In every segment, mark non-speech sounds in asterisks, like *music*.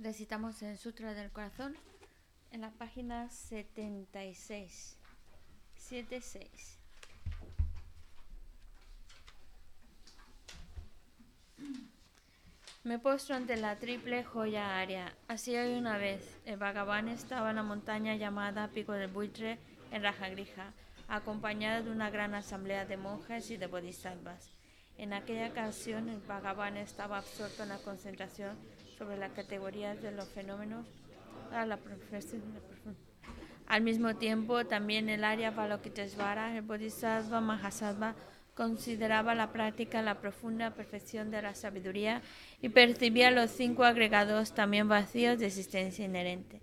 Recitamos el Sutra del Corazón en la página 76. 76. Me postro ante la triple joya área. Así hoy una vez, el Bhagavan estaba en la montaña llamada Pico del Buitre en Rajagrija, acompañado de una gran asamblea de monjes y de bodhisattvas. En aquella ocasión, el Bhagavan estaba absorto en la concentración sobre las categorías de los fenómenos a la Al mismo tiempo, también el área Balokitesvara, el Bodhisattva Mahasattva, consideraba la práctica la profunda perfección de la sabiduría y percibía los cinco agregados también vacíos de existencia inherente.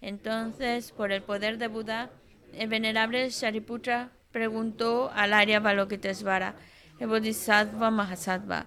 Entonces, por el poder de Buda, el venerable Shariputra preguntó al Arya Balokitesvara, el Bodhisattva Mahasattva,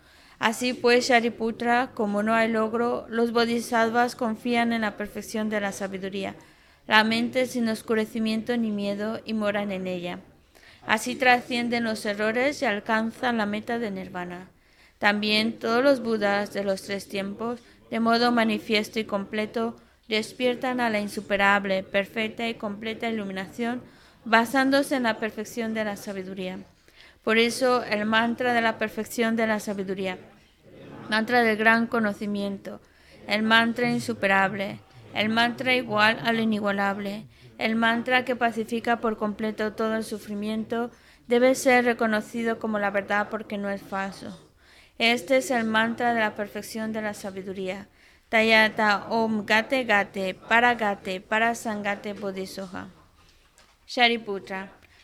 Así pues, Shariputra, como no hay logro, los bodhisattvas confían en la perfección de la sabiduría. La mente sin oscurecimiento ni miedo y moran en ella. Así trascienden los errores y alcanzan la meta de nirvana. También todos los budas de los tres tiempos, de modo manifiesto y completo, despiertan a la insuperable, perfecta y completa iluminación, basándose en la perfección de la sabiduría. Por eso el mantra de la perfección de la sabiduría, mantra del gran conocimiento, el mantra insuperable, el mantra igual al inigualable, el mantra que pacifica por completo todo el sufrimiento, debe ser reconocido como la verdad porque no es falso. Este es el mantra de la perfección de la sabiduría. Tayata Om Gate Gate Para Gate Para Sangate Bodhisoha. Shariputra.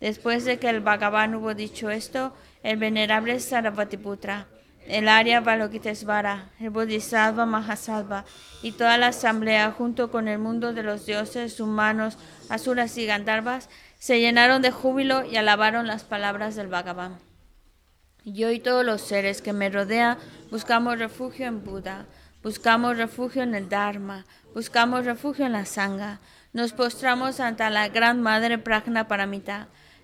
Después de que el Bhagavan hubo dicho esto, el venerable Sarvatiputra, el Arya Balokitesvara, el Bodhisattva Mahasattva y toda la asamblea, junto con el mundo de los dioses, humanos, asuras y gandharvas, se llenaron de júbilo y alabaron las palabras del Bhagavan. Yo y todos los seres que me rodean buscamos refugio en Buda, buscamos refugio en el Dharma, buscamos refugio en la Sangha. Nos postramos ante la Gran Madre Prajna Paramita,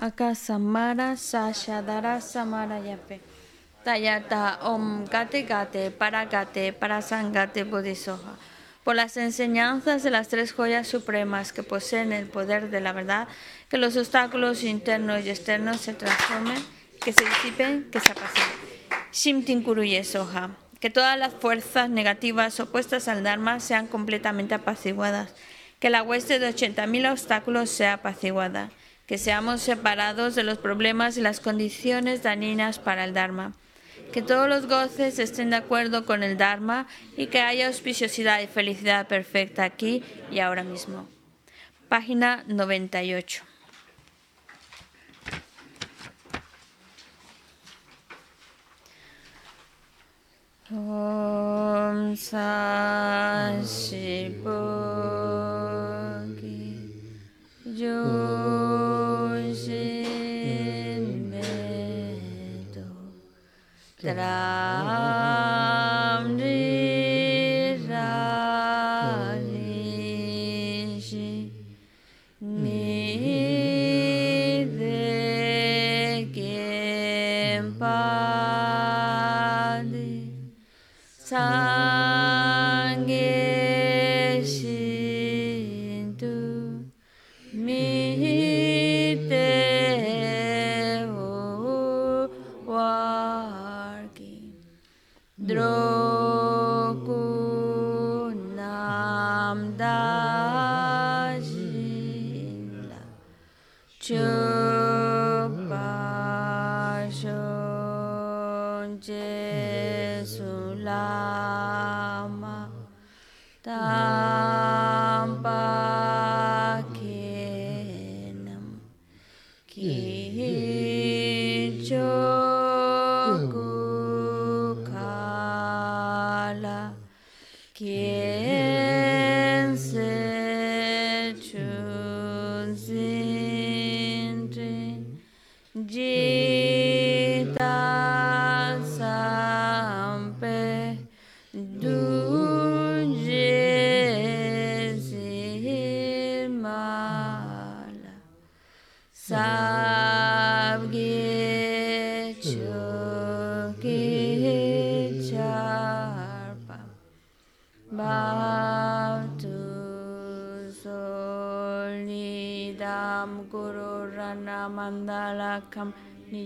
Aka Samara Sashadara Samara Yape. Tayata Om Gate Gate Para Gate Para Sangate Bodhisoha. Por las enseñanzas de las tres joyas supremas que poseen el poder de la verdad, que los obstáculos internos y externos se transformen, que se disipen, que se apaciguen. Shimtin Kuruye. Que todas las fuerzas negativas opuestas al Dharma sean completamente apaciguadas. Que la hueste de 80.000 obstáculos sea apaciguada que seamos separados de los problemas y las condiciones dañinas para el Dharma, que todos los goces estén de acuerdo con el Dharma y que haya auspiciosidad y felicidad perfecta aquí y ahora mismo. Página 98. Joshimento. Tra.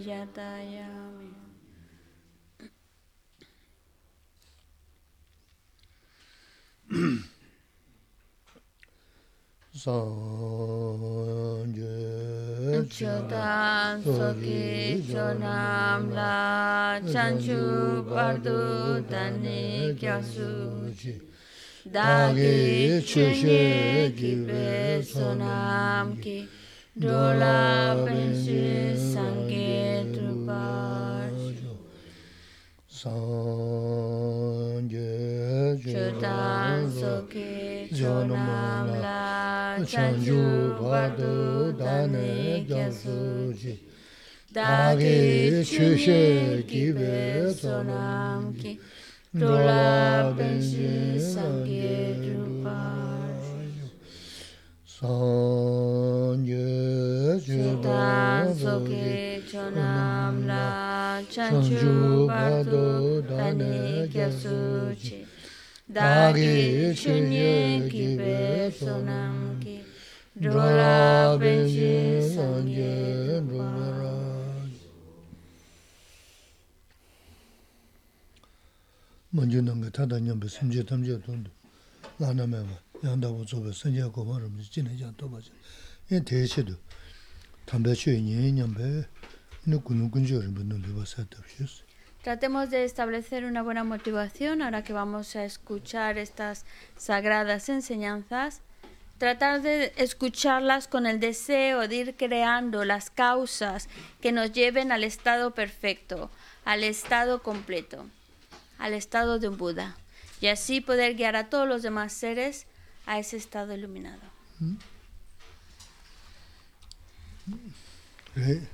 Nijatayami. sanje Chodan soki chonam la chanchu bardu dani kyasu Dagi chunye gibe sonam ki dola pensi sangye trupa sangye chutan soke jonam la chanju vadu dane gyasuji dagi chushe gibe sonam ki dola pensi sangye trupa sanje Chodan soki chonam la chanchu bardu dani kyasu Dagi chunye gibe sonam ki dola pensi sange truparshu 먼저 넘게 타다 냠be 심제 탐제 돈도 나나매봐 양다고 저거 선제 고마름 지내자 또 봐줘 이 대체도 담배 취니 냠be 너 군은 군저를 붙는 데 봐서 답시스 Tratemos de establecer una buena motivación ahora que vamos a escuchar estas sagradas enseñanzas. Tratar de escucharlas con el deseo de ir creando las causas que nos lleven al estado perfecto, al estado completo, al estado de un Buda. Y así poder guiar a todos los demás seres a ese estado iluminado. 그래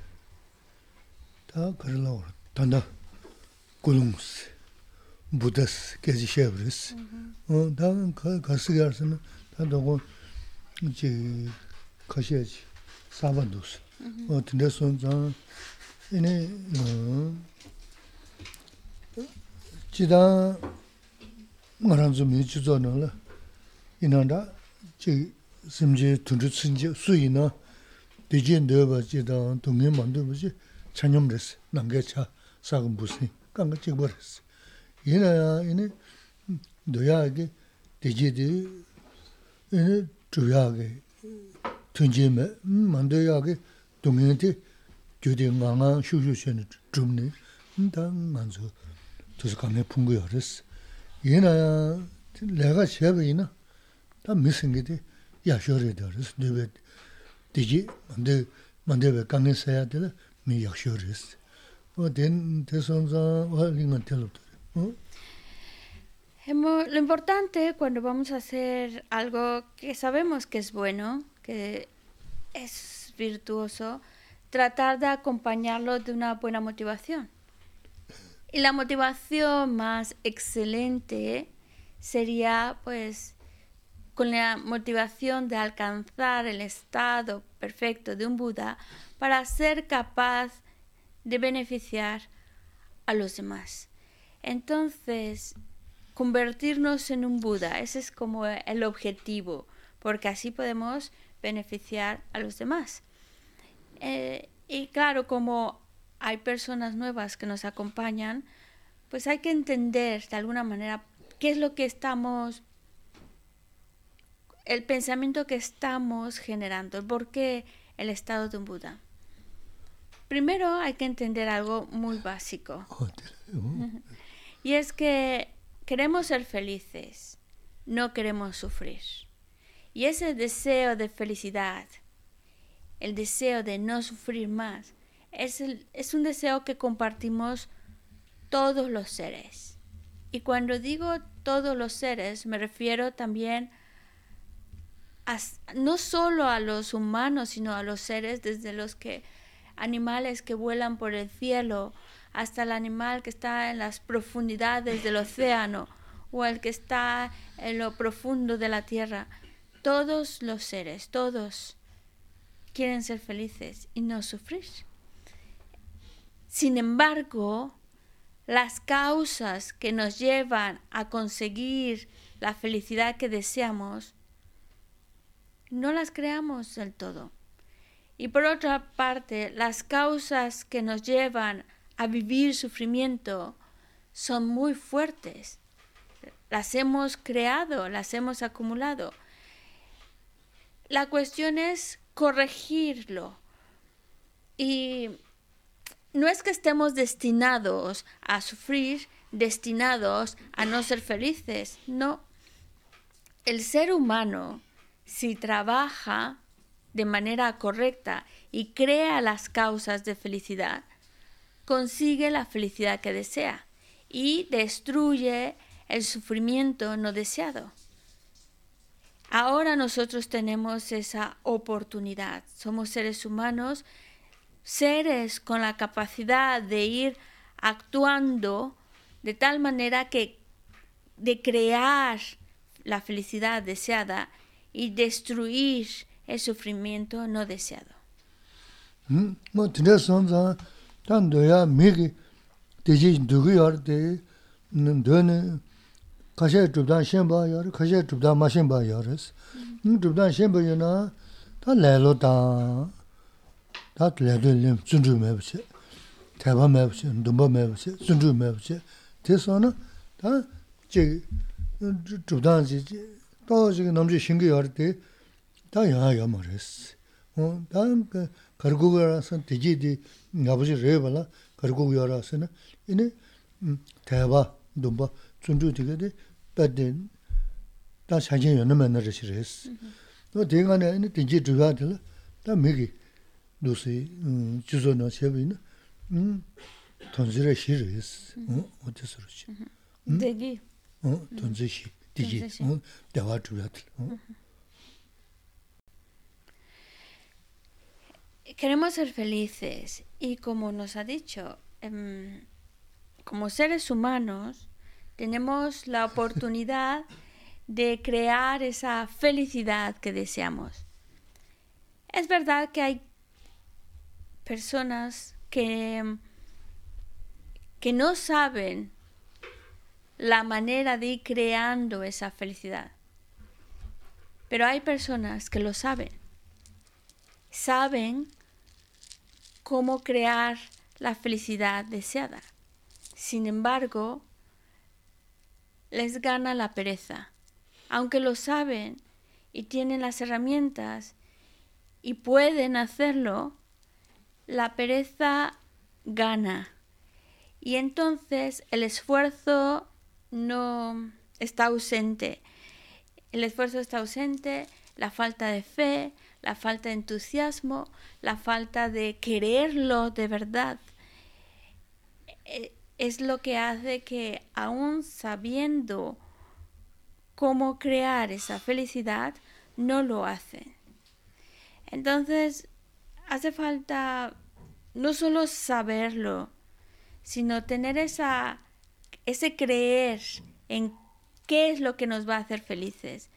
다 그러려고 단다 굴웅스 부다스 계지 쉐브르스 어다 가스가 알스는 다도 이제 가셔야지 사반도스 어 근데 손자 이네 어 지다 말한 좀 해주잖아 이나다 지 심지 둔주 친지 수이나 대진 너바 지다 동네 만들듯이 찬염레스 남게차 사금 무슨 깡가 찍버렸어 이나야 이네 너야게 대지디 이네 주야게 tunjime 만들야게 동네한테 교대 망아 슈슈션을 줍네 다 만서 도서 강에 풍부여 그랬어 얘나야 내가 제베이나 다 미슨 게데 야쇼레 그랬어 네베 디지 만데 만데 강에 써야 되나 미 야쇼레스 어된 대선자 활링은 telop도 어 Hemo- Lo importante cuando vamos a hacer algo que sabemos que es bueno, que es virtuoso, tratar de acompañarlo de una buena motivación. Y la motivación más excelente sería pues con la motivación de alcanzar el estado perfecto de un Buda para ser capaz de beneficiar a los demás. Entonces, convertirnos en un Buda, ese es como el objetivo, porque así podemos beneficiar a los demás. Eh, y claro, como hay personas nuevas que nos acompañan, pues hay que entender de alguna manera qué es lo que estamos, el pensamiento que estamos generando, por qué el estado de un Buda. Primero hay que entender algo muy básico. *laughs* Oh, *laughs* y es que queremos ser felices, no queremos sufrir. Y ese deseo de felicidad, el deseo de no sufrir más, es, el, es un deseo que compartimos todos los seres. Y cuando digo todos los seres, me refiero también a no solo a los humanos, sino a los seres desde los que animales que vuelan por el cielo hasta el animal que está en las profundidades del océano o el que está en lo profundo de la tierra. Todos los seres, todos quieren ser felices y no sufrir. Sin embargo, las causas que nos llevan a conseguir la felicidad que deseamos no las creamos del todo. Y por otra parte, las causas que nos llevan a vivir sufrimiento son muy fuertes. Las hemos creado, las hemos acumulado. La cuestión es corregirlo. Y no es que estemos destinados a sufrir, destinados a no ser felices. No. El ser humano, si trabaja de manera correcta y crea las causas de felicidad, consigue la felicidad que desea y destruye el sufrimiento no deseado. Ahora nosotros tenemos esa oportunidad. Somos seres humanos, seres con la capacidad de ir actuando de tal manera que de crear la felicidad deseada y destruir el sufrimiento no deseado. Hmm? Mo tene sonza tan doya migi deji dugu yar de döne kaşe tübdan şenba yar, kaşe tübdan maşenba yarız. Tübdan hmm. hmm, şenba yana ta lelo ta ta lelo lim zündü mebse, teba mebse, dumba mebse, zündü mebse. Te sonra ta tübdan zizi 나 다 레로다 다 레들림 준주매버시 대바매버시 눈바매버시 준주매버시 대서는 다지 주다지 또 지금 남지 신기여 때다 야야 말했어 어, 다음 그 거국어라서 되지디 아버지 레발라 거국어라서는 이네 음, 대바 돈바 준주 되게 빠든 다 사진 연는 만나서 싫었어. 또 대간에 이네 되지 주가들 다 미기 루시 음 주소나 세비는 음 돈지를 싫었어. 어 어디서 그렇지? Degi. 어 돈지시 되지. 돈지시. 어 대화 주가들. 어 Queremos ser felices y como nos ha dicho, em, como seres humanos tenemos la oportunidad *laughs* de crear esa felicidad que deseamos. Es verdad que hay personas que, que no saben la manera de ir creando esa felicidad, pero hay personas que lo saben saben cómo crear la felicidad deseada. Sin embargo, les gana la pereza. Aunque lo saben y tienen las herramientas y pueden hacerlo, la pereza gana. Y entonces el esfuerzo no está ausente. El esfuerzo está ausente, la falta de fe, la falta de entusiasmo, la falta de quererlo de verdad. Eh, Es lo que hace que aún sabiendo cómo crear esa felicidad, no lo hacen. Entonces, hace falta no solo saberlo, sino tener esa, ese creer en qué es lo que nos va a hacer felices.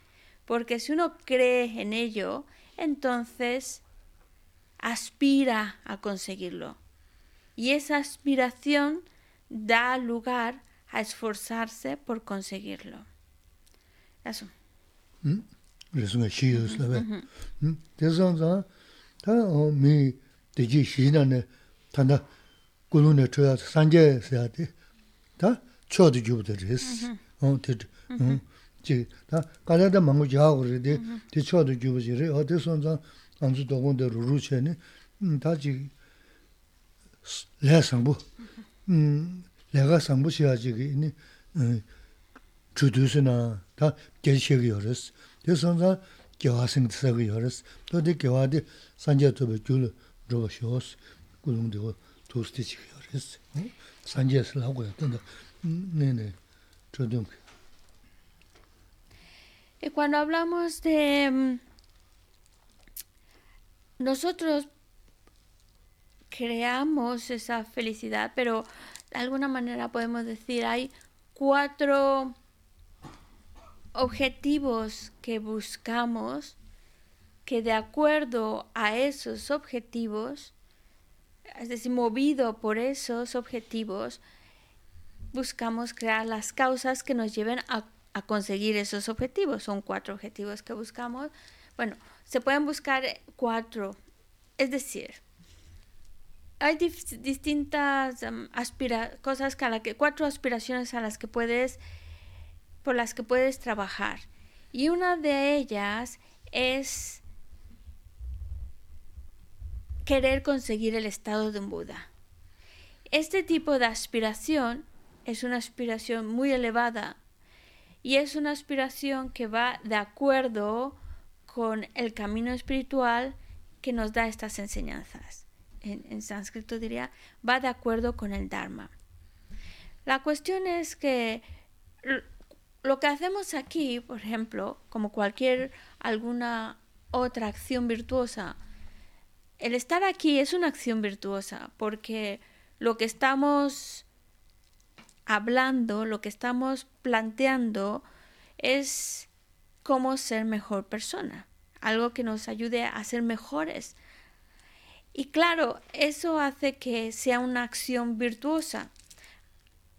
Porque si uno cree en ello, entonces aspira a conseguirlo. Y esa aspiración da lugar a esforzarse por conseguirlo. Eso. 음? 그래서 그 시였어. 음? 대선자 다 어미 되지 시나네 단다 고lun에 쳐야 산제 해야 돼. 다 쳐도 주부터 됐어. 어, 됐. 음. 지다 가려다 망고 자고 그래데 대 쳐도 주부지래. 어 대선자 안주 도군데 루루체네. 음, 다지 레상부. 음, 내가 상부시야지 이니 음, chudu 다 계시게 요레스 그래서 교화 생사가 요레스 또디 교화디 산제토베 줄 로쇼스 kulungdigo tosti chigiyaris. Sanje silago ya tanda, nene, chodung. Y cuando hablamos de mm, nosotros creamos esa felicidad, pero de alguna manera podemos decir hay cuatro objetivos que buscamos que de acuerdo a esos objetivos es decir, movido por esos objetivos, buscamos crear las causas que nos lleven a, conseguir esos objetivos. Son cuatro objetivos que buscamos. Bueno, se pueden buscar cuatro. Es decir, hay distintas um, cosas que a la que, cuatro aspiraciones a las que puedes, por las que puedes trabajar. Y una de ellas es querer conseguir el estado de un Buda. Este tipo de aspiración es una aspiración muy elevada y es una aspiración que va de acuerdo con el camino espiritual que nos da estas enseñanzas. En, sánscrito diría, va de acuerdo con el Dharma. La cuestión es que lo que hacemos aquí, por ejemplo, como cualquier alguna otra acción virtuosa, el estar aquí es una acción virtuosa porque lo que estamos hablando, lo que estamos planteando es cómo ser mejor persona, algo que nos ayude a ser mejores. Y claro, eso hace que sea una acción virtuosa.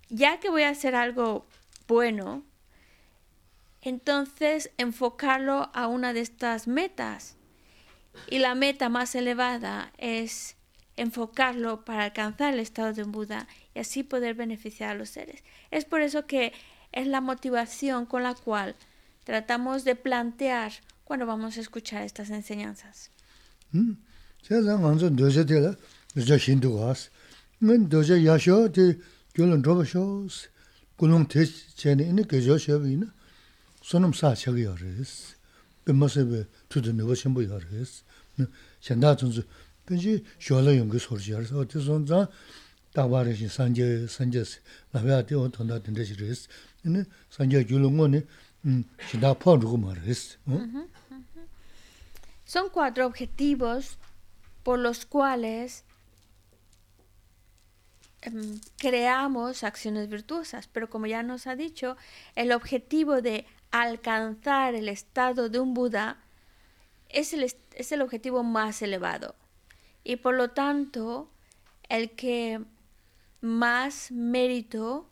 Ya que voy a hacer algo bueno, entonces enfocarlo a una de estas metas y la meta más elevada es enfocarlo para alcanzar el estado de Buda y así poder beneficiar a los seres. Es por eso que es la motivación con la cual tratamos de plantear cuando vamos a escuchar estas enseñanzas. pēmāsēbē Son cuatro objetivos por los cuales creamos acciones virtuosas, pero como ya nos ha dicho, el objetivo de alcanzar el estado de un Buda es el, es el objetivo más elevado. Y por lo tanto, el que más mérito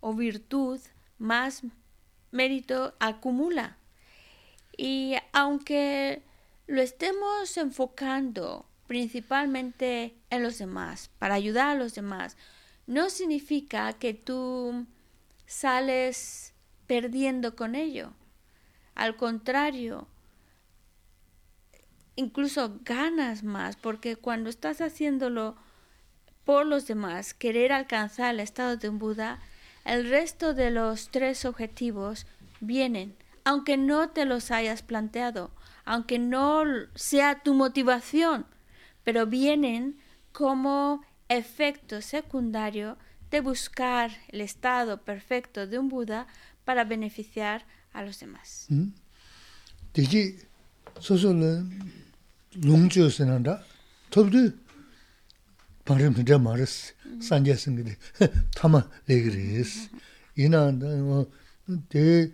o virtud, más mérito acumula. Y aunque lo estemos enfocando principalmente en los demás, para ayudar a los demás, no significa que tú sales perdiendo con ello. Al contrario, incluso ganas más, porque cuando estás haciéndolo por los demás, querer alcanzar el estado de un Buda, el resto de los tres objetivos vienen, aunque no te los hayas planteado, aunque no sea tu motivación, pero vienen como efecto secundario de buscar el estado perfecto de un Buda para beneficiar a los demás. Digi 방금 진짜 말았어. 산제 생기데 *laughs* 타마 레그리스. 이난다 뭐데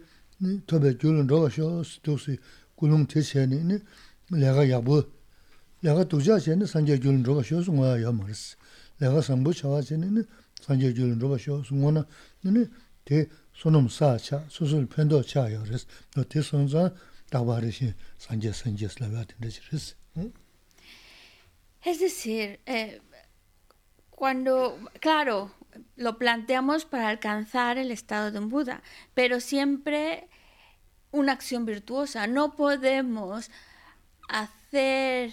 토베 줄은 로셔 스토스 군웅 대체니 내가 야부 내가 도자시는 산제 줄은 로셔 송아 야 말았어. 내가 삼부 차와지는 산제 줄은 로셔 송아나 너네 대 소놈 사차 수술 편도 차요. 그래서 너 대선자 다바르시 산제 산제스라고 하던데 그래서 응? 헤스실 에 cuando, claro, lo planteamos para alcanzar el estado de un Buda, pero siempre una acción virtuosa. No podemos hacer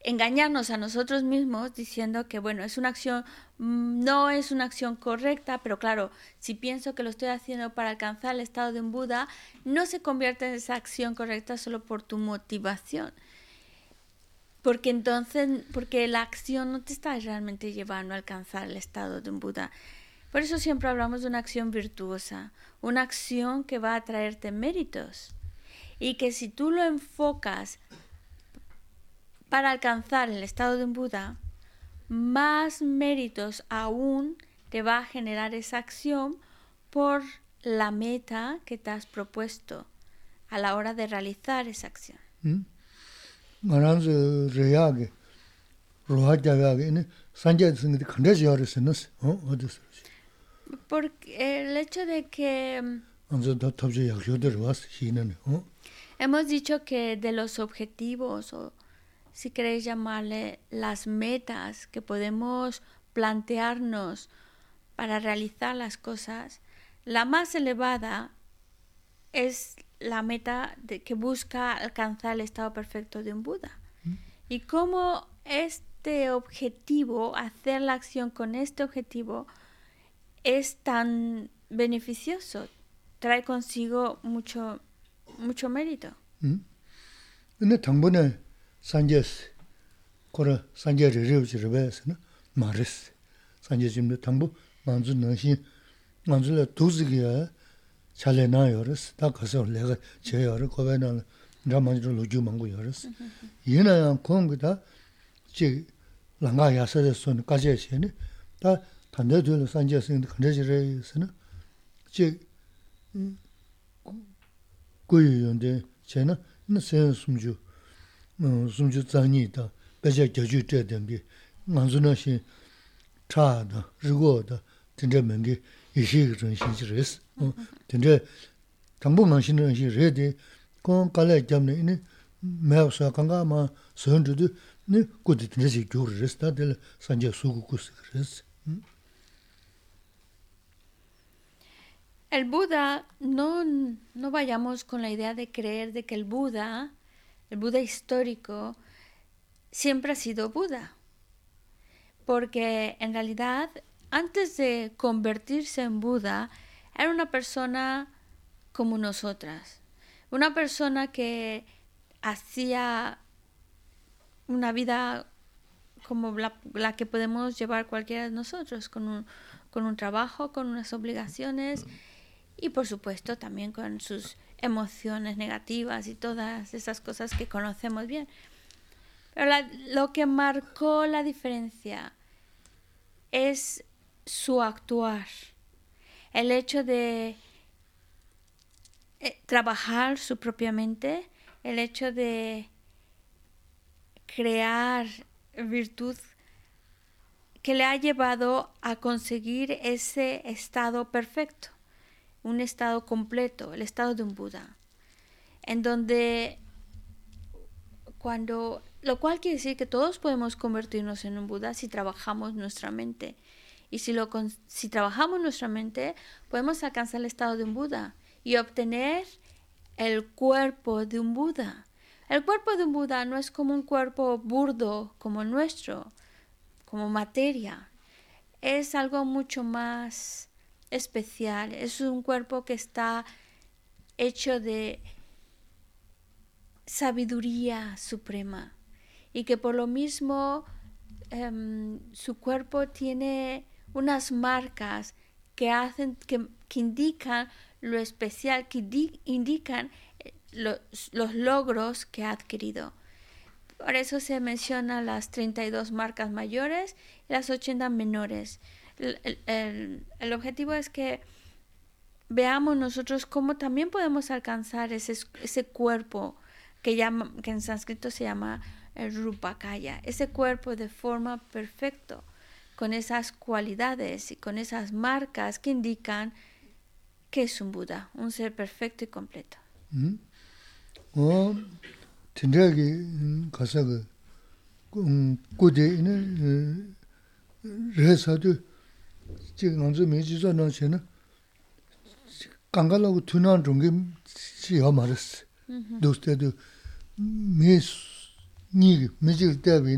engañarnos a nosotros mismos diciendo que bueno, es una acción mm, no es una acción correcta, pero claro, si pienso que lo estoy haciendo para alcanzar el estado de un Buda, no se convierte en esa acción correcta solo por tu motivación. Porque entonces, porque la acción no te está realmente llevando a alcanzar el estado de un Buda. Por eso siempre hablamos de una acción virtuosa, una acción que va a traerte méritos. Y que si tú lo enfocas para alcanzar el estado de un Buda, más méritos aún te va a generar esa acción por la meta que te has propuesto a la hora de realizar esa acción. Porque el hecho de que hemos dicho que de los objetivos o si queréis llamarle, las metas que podemos plantearnos para realizar las cosas, la más elevada es la meta de, que busca alcanzar el estado perfecto de un Buda. Y cómo este objetivo, hacer la acción con este objetivo, es tan beneficioso, trae consigo mucho, mucho mérito. ¿Mm? chale naa yoris, taa kaso lega che yoris, kowe naa ra manjiro loju mangu yoris. Yina yaa kongi taa chi langa yasade suni kache sheni, taa tanda tuyla sanje singi kanda jire sini, chi kuyu yonde che na, ina sen sumju, sumju zanyi taa, beja gyaju tre dengi, nganzu naa shi chaa da, rigo da, tinda mengi, ishi kirin shinji resi. Chi res. Tenze tangpo ma xin zheng xin re de, kong kalay gyamne ini maya suwa kanga ma suyon zhudu, ni kudi tenze si gyur res, ta tila sanje suku kusi res. El Buda, no, no vayamos con la idea de creer de que el Buda el Buda histórico, siempre ha sido Buda. Porque en realidad, antes de convertirse en Buda, era una persona como nosotras. Una persona que hacía una vida como la, que podemos llevar cualquiera de nosotros, con un, con un trabajo, con unas obligaciones y por supuesto también con sus emociones negativas y todas esas cosas que conocemos bien. Pero lo que marcó la diferencia es su actuar, el hecho de eh, trabajar su propia mente, el hecho de crear virtud que le ha llevado a conseguir ese estado perfecto un estado completo, el estado de un Buda, en donde cuando, lo cual quiere decir que todos podemos convertirnos en un Buda si trabajamos nuestra mente. Y si, lo, si trabajamos nuestra mente, podemos alcanzar el estado de un Buda y obtener el cuerpo de un Buda. El cuerpo de un Buda no es como un cuerpo burdo como el nuestro, como materia. Es algo mucho más especial, es un cuerpo que está hecho de sabiduría suprema y que por lo mismo em, su cuerpo tiene unas marcas que hacen que, indican lo especial que indican eh, los, los, logros que ha adquirido. Por eso se mencionan las 32 marcas mayores y las 80 menores. El, objetivo es que veamos nosotros cómo también podemos alcanzar ese, ese cuerpo que, llama, que en sánscrito se llama el Rupakaya, ese cuerpo de forma perfecta, con esas cualidades y con esas marcas que indican que es un Buda, un ser perfecto y completo. Mm. Oh, 지금 먼저 메지 전화 전화 강가라고 투난 중에 시어 말았어. 도스테도 미스 니 메지 때비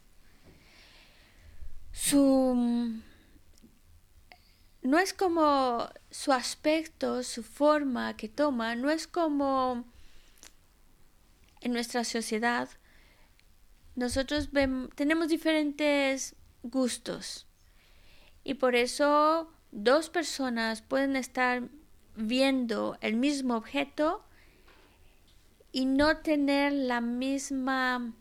su no es como su aspecto, su forma que toma, no es como en nuestra sociedad nosotros tenemos diferentes gustos. Y por eso dos personas pueden estar viendo el mismo objeto y no tener la misma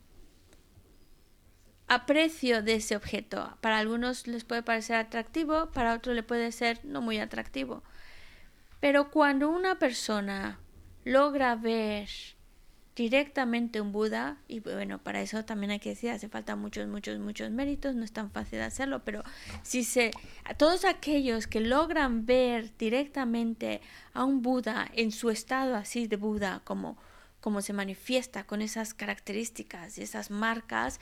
aprecio de ese objeto. Para algunos les puede parecer atractivo, para otros le puede ser no muy atractivo. Pero cuando una persona logra ver directamente un Buda, y bueno, para eso también hay que decir, hace falta muchos, muchos, muchos méritos, no es tan fácil hacerlo, pero si se, todos aquellos que logran ver directamente a un Buda en su estado así de Buda, como, como se manifiesta con esas características y esas marcas,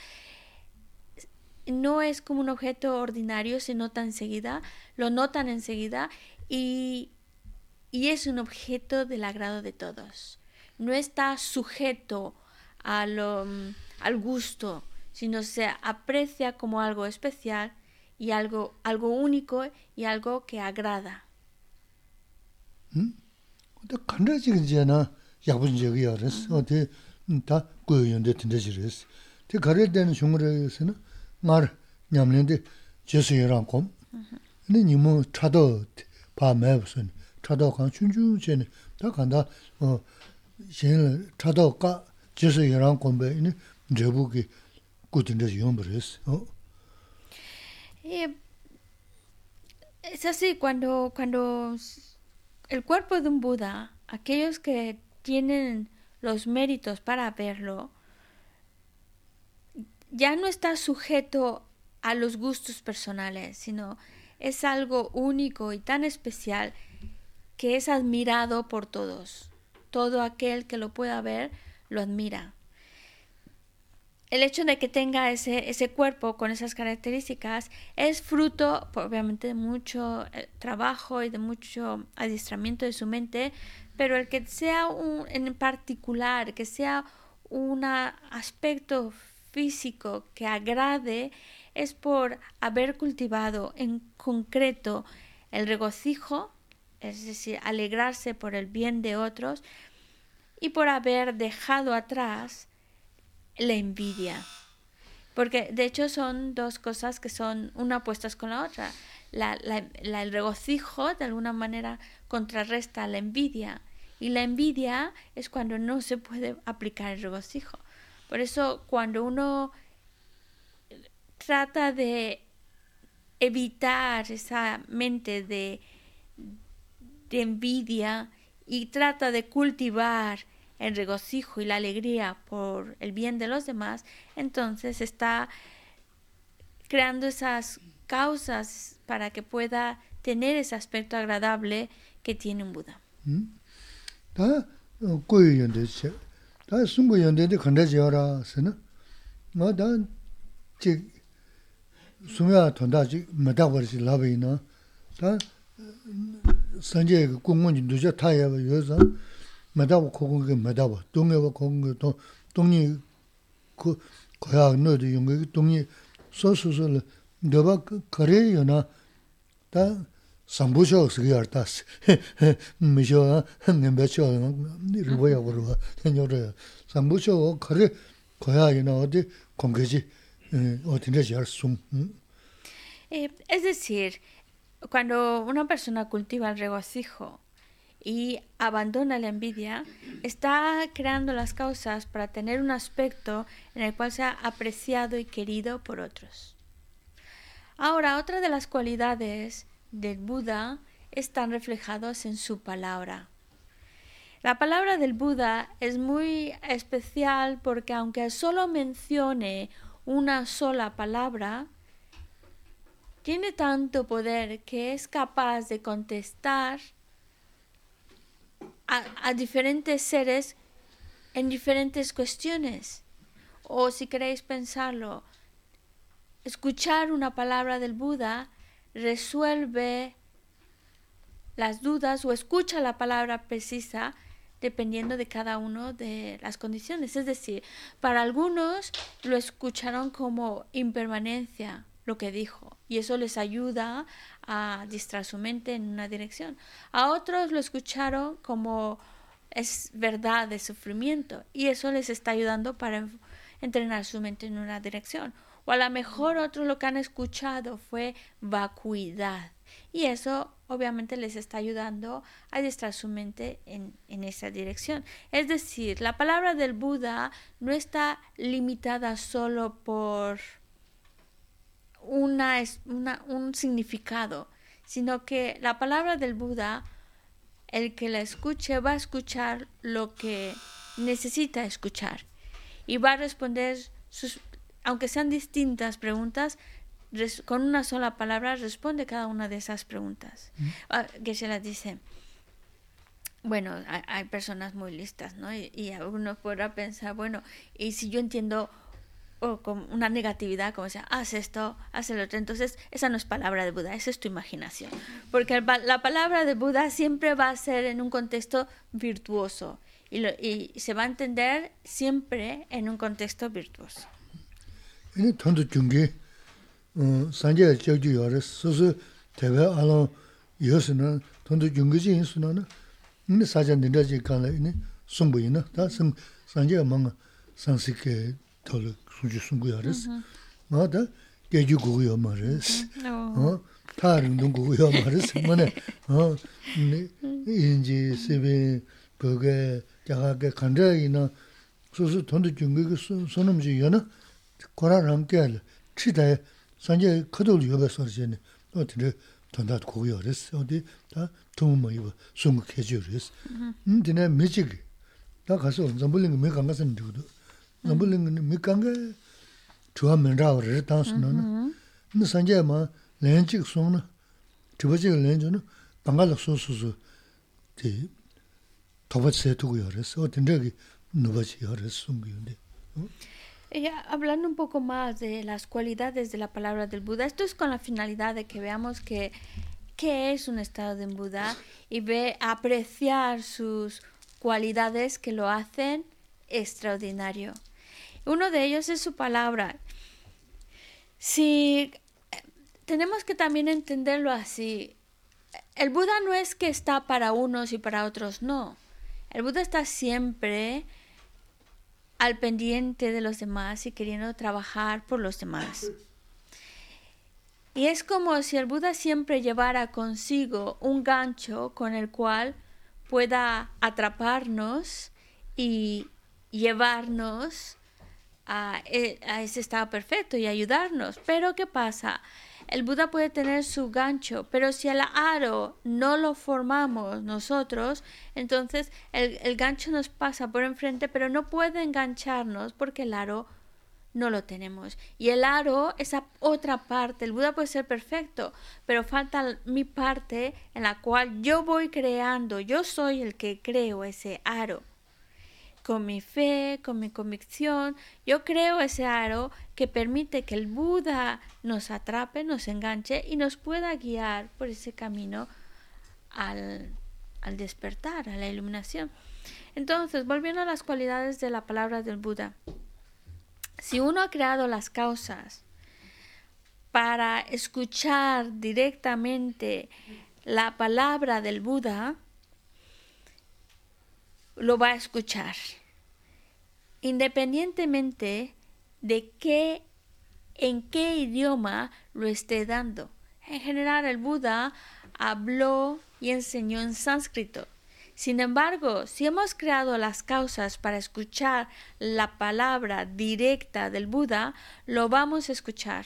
no es como un objeto ordinario, se nota enseguida, lo notan enseguida y, es un objeto del agrado de todos. No está sujeto al gusto, sino se aprecia como algo especial y algo, algo único y algo que agrada. ¿Mm? Ngar nyamlen de jesu yiran kom. Ni nimu chado pa mabu sun, chado kan chun chun chen, da kanda shen chado ka jesu yiran kom be, ni drebu ki kutin de yombo res. Es así, cuando, cuando el cuerpo de un Buda, aquellos que tienen los méritos para verlo, ya no está sujeto a los gustos personales, sino es algo único y tan especial que es admirado por todos. Todo aquel que lo pueda ver lo admira. El hecho de que tenga ese, ese cuerpo con esas características es fruto, obviamente, de mucho eh, trabajo y de mucho adiestramiento de su mente, pero el que sea un, en particular, que sea un aspecto físico que agrade es por haber cultivado en concreto el regocijo, es decir, alegrarse por el bien de otros, y por haber dejado atrás la envidia. Porque de hecho son dos cosas que son una opuestas con la otra. el regocijo de alguna manera contrarresta la envidia y la envidia es cuando no se puede aplicar el regocijo. Por eso cuando uno trata de evitar esa mente de, envidia y trata de cultivar el regocijo y la alegría por el bien de los demás, entonces está creando esas causas para que pueda tener ese aspecto agradable que tiene un Buda. ¿Mm? 다 숨고 연대데 건데지어라 쓰는 뭐다 지 숨야 돈다지 뭐다 버지 라베이나? 다 산제 공문지 누저 타야 요서. 뭐다 고공게 뭐다 동해와 공게 동 동이 그 거야 너도 용게 동이 소소소 너바 거래요나? 다 *laughs* es decir cuando una persona cultiva el regocijo y abandona la envidia, está creando las causas para tener un aspecto en el cual sea apreciado y querido por otros. Ahora, otra de las cualidades del Buda están reflejados en su palabra. La palabra del Buda es muy especial porque aunque solo mencione una sola palabra, tiene tanto poder que es capaz de contestar a, a diferentes seres en diferentes cuestiones. O si queréis pensarlo, escuchar una palabra del Buda resuelve las dudas o escucha la palabra precisa dependiendo de cada uno de las condiciones. Es decir, para algunos lo escucharon como impermanencia, lo que dijo, y eso les ayuda a distraer su mente en una dirección. A otros lo escucharon como es verdad de sufrimiento, y eso les está ayudando para entrenar su mente en una dirección. O a lo mejor otros lo que han escuchado fue vacuidad, y eso obviamente les está ayudando a distraer su mente en, esa dirección. Es decir, la palabra del Buda no está limitada solo por una, un significado, sino que la palabra del Buda, el que la escuche va a escuchar lo que necesita escuchar y va a responder sus, aunque sean distintas preguntas, con una sola palabra responde cada una de esas preguntas. Ah, que se las dice, bueno, hay, personas muy listas, ¿no? Y, y, uno podrá pensar, bueno, y si yo entiendo o con una negatividad, como sea, haz esto, haz el otro, entonces esa no es palabra de Buda, esa es tu imaginación. Porque la palabra de Buda siempre va a ser en un contexto virtuoso y, y se va a entender siempre en un contexto virtuoso. 이니 tonto chungi sanje chakju yore, susu tewe alo yose na, tonto chungi chi insu na, ini sacha ninda chi kala ini sumbu ina, ta sanje manga sansi ke tolo suju sungu yore, mm-hmm. nga ta geju gugu yo ma res, mm-hmm. oh. ta rindung gugu yo ma res, mwane, mm-hmm. inji, sibi, goge, jaga ke kanda ina, susu tonto chungi ki sunumji yo na, sunam ji yona, kora ramke ala, chidaya, 산제 커돌 요베 서지네 어디를 돈다 고요레스 어디 다 도움을 이거 숨을 해주레스 음 디네 미직 다 가서 잠불링 매 간가선 되고도 잠불링 매 간가 좋아면 라오르 당선은 근데 산제 뭐 렌직 송은 저버지 렌저는 방갈 소소소 디 도버세 두고 요레스 어디 저기 누버지 요레스 숨기는데 hablando un poco más de las cualidades de la palabra del Buda, esto es con la finalidad de que veamos que qué es un estado de Buda y ve apreciar sus cualidades que lo hacen extraordinario. Uno de ellos es su palabra. Si tenemos que también entenderlo así, el Buda no es que está para unos y para otros, no. El Buda está siempre al pendiente de los demás y queriendo trabajar por los demás. Y es como si el Buda siempre llevara consigo un gancho con el cual pueda atraparnos y llevarnos a, e, ese estado perfecto y ayudarnos. Pero ¿qué pasa? El Buda puede tener su gancho, pero si el aro no lo formamos nosotros, entonces el, gancho nos pasa por enfrente, pero no puede engancharnos porque el aro no lo tenemos. Y el aro, esa otra parte, el Buda puede ser perfecto, pero falta mi parte en la cual yo voy creando, yo soy el que creo ese aro con mi fe, con mi convicción, yo creo ese aro que permite que el Buda nos atrape, nos enganche y nos pueda guiar por ese camino al, despertar, a la iluminación. Entonces, volviendo a las cualidades de la palabra del Buda, si uno ha creado las causas para escuchar directamente la palabra del Buda, lo va a escuchar independientemente de qué, en qué idioma lo esté dando. En general, el Buda habló y enseñó en sánscrito. Sin embargo, si hemos creado las causas para escuchar la palabra directa del Buda, lo vamos a escuchar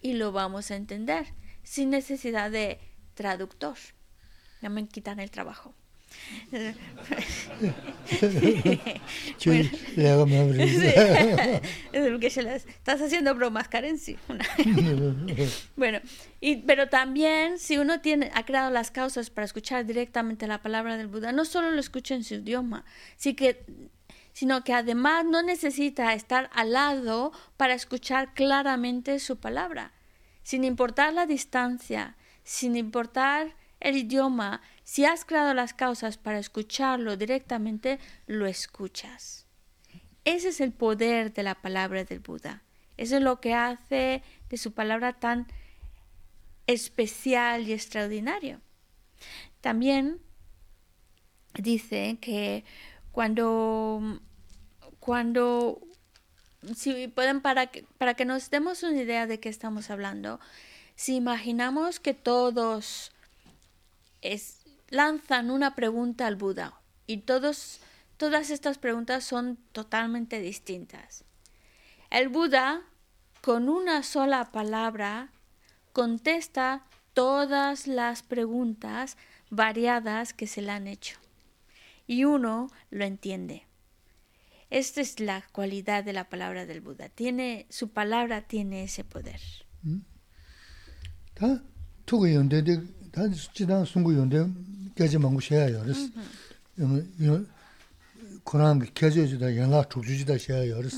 y lo vamos a entender sin necesidad de traductor. Ya me quitan el trabajo. Estás haciendo bromas, Karen, sí. *laughs* bueno, y, pero también si uno tiene, ha creado las causas para escuchar directamente la palabra del Buda, no solo lo escucha en su idioma, sí que, sino que además no necesita estar al lado para escuchar claramente su palabra, sin importar la distancia, sin importar el idioma, si has creado las causas para escucharlo directamente, lo escuchas. Ese es el poder de la palabra del Buda. Eso es lo que hace de su palabra tan especial y extraordinario. También dice que cuando, cuando si pueden, para que, para que nos demos una idea de qué estamos hablando, si imaginamos que todos lanzan una pregunta al Buda y todos, todas estas preguntas son totalmente distintas. El Buda, con una sola palabra, contesta todas las preguntas variadas que se le han hecho. Y uno lo entiende. Esta es la cualidad de la palabra del Buda. Tiene, su palabra tiene ese poder. ¿Mm? 다 지난 송구 연대 깨지 망고 셔야요. 그래서 요 코랑 깨져지다 연락 죽주지다 셔야요. 그래서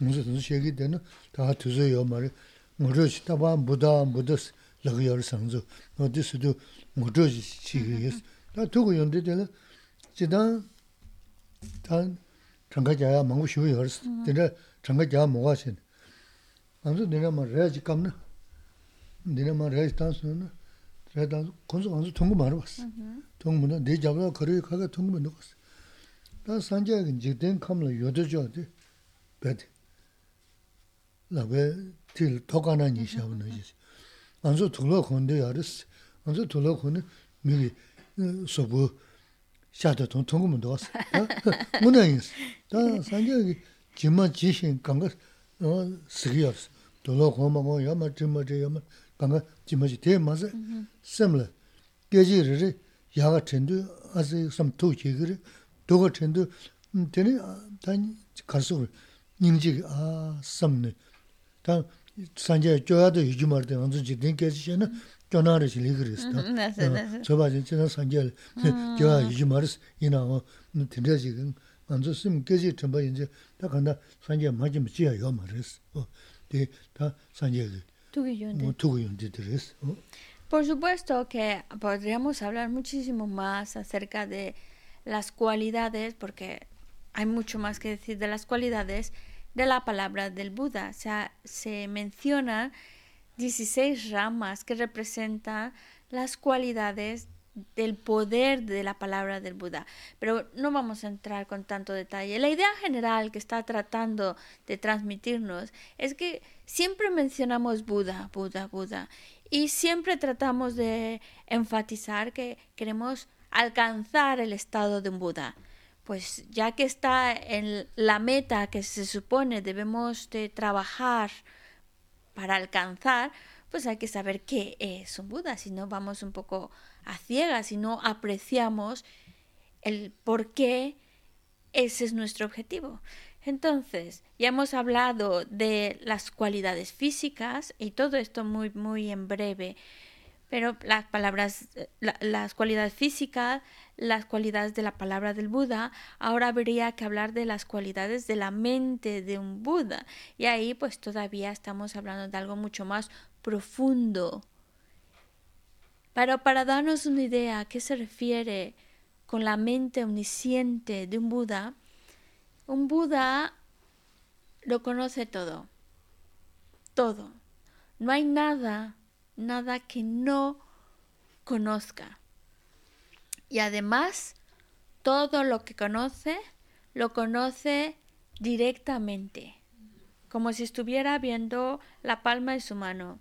무슨 무슨 얘기 되는 다 드세요 말이 모르시다 봐 무다 무더스 러기요 상주 어디서도 모르지 시기에서 다 두고 연대 되는 지난 단 정가자야 망고 쉬어요. 그래서 내가 정가자 뭐가 신. 아무튼 내가 뭐 레지 감나 내가 뭐 레지 탄스는 건설 건설 통고 말어 봤어. 통문은 내 잡아 거리 가가 통문 넣었어. 나 산지에 이제 된 컴을 여도줘 돼. 배드. 나왜 딜 도가나 니샤는 이제. 안서 둘러 건데 알았어. 안서 둘러 건데 미리 소부 샤도 통 통문 넣었어. 문은 다 산지에 김만 지신 간거 어 쓰기였어. 둘러 건뭐 야마 좀 뭐지 야마 강가 지머지 대 맞아 semla geji riri yaga chendu azi sam tu chi giri doga chendu teni tani karsu nyingji a samni ta sanje joya do yuji marde anzu ji den geji shena jona ri chi ligiri isi ta soba jen chena sanje joya yuji maris ina o tenda ji gen anzu sim geji chenpa yinze ta kanda sanje maji mi jiya yo maris de ta sanje tugu yundi diris Por supuesto que podríamos hablar muchísimo más acerca de las cualidades, porque hay mucho más que decir de las cualidades de la palabra del Buda. O sea, se mencionan 16 ramas que representan las cualidades del poder de la palabra del Buda. Pero no vamos a entrar con tanto detalle. La idea general que está tratando de transmitirnos es que siempre mencionamos Buda, Buda, Buda. Y siempre tratamos de enfatizar que queremos alcanzar el estado de un Buda. Pues ya que está en la meta que se supone debemos de trabajar para alcanzar, pues hay que saber qué es un Buda, si no vamos un poco a ciegas, si no apreciamos el por qué ese es nuestro objetivo. Entonces, ya hemos hablado de las cualidades físicas y todo esto muy, muy en breve, pero las palabras, las cualidades físicas, las cualidades de la palabra del Buda, ahora habría que hablar de las cualidades de la mente de un Buda. Y ahí pues todavía estamos hablando de algo mucho más profundo. Pero para darnos una idea a qué se refiere con la mente omnisciente de un Buda, un Buda lo conoce todo, todo. No hay nada, nada que no conozca. Y además, todo lo que conoce, lo conoce directamente, como si estuviera viendo la palma de su mano,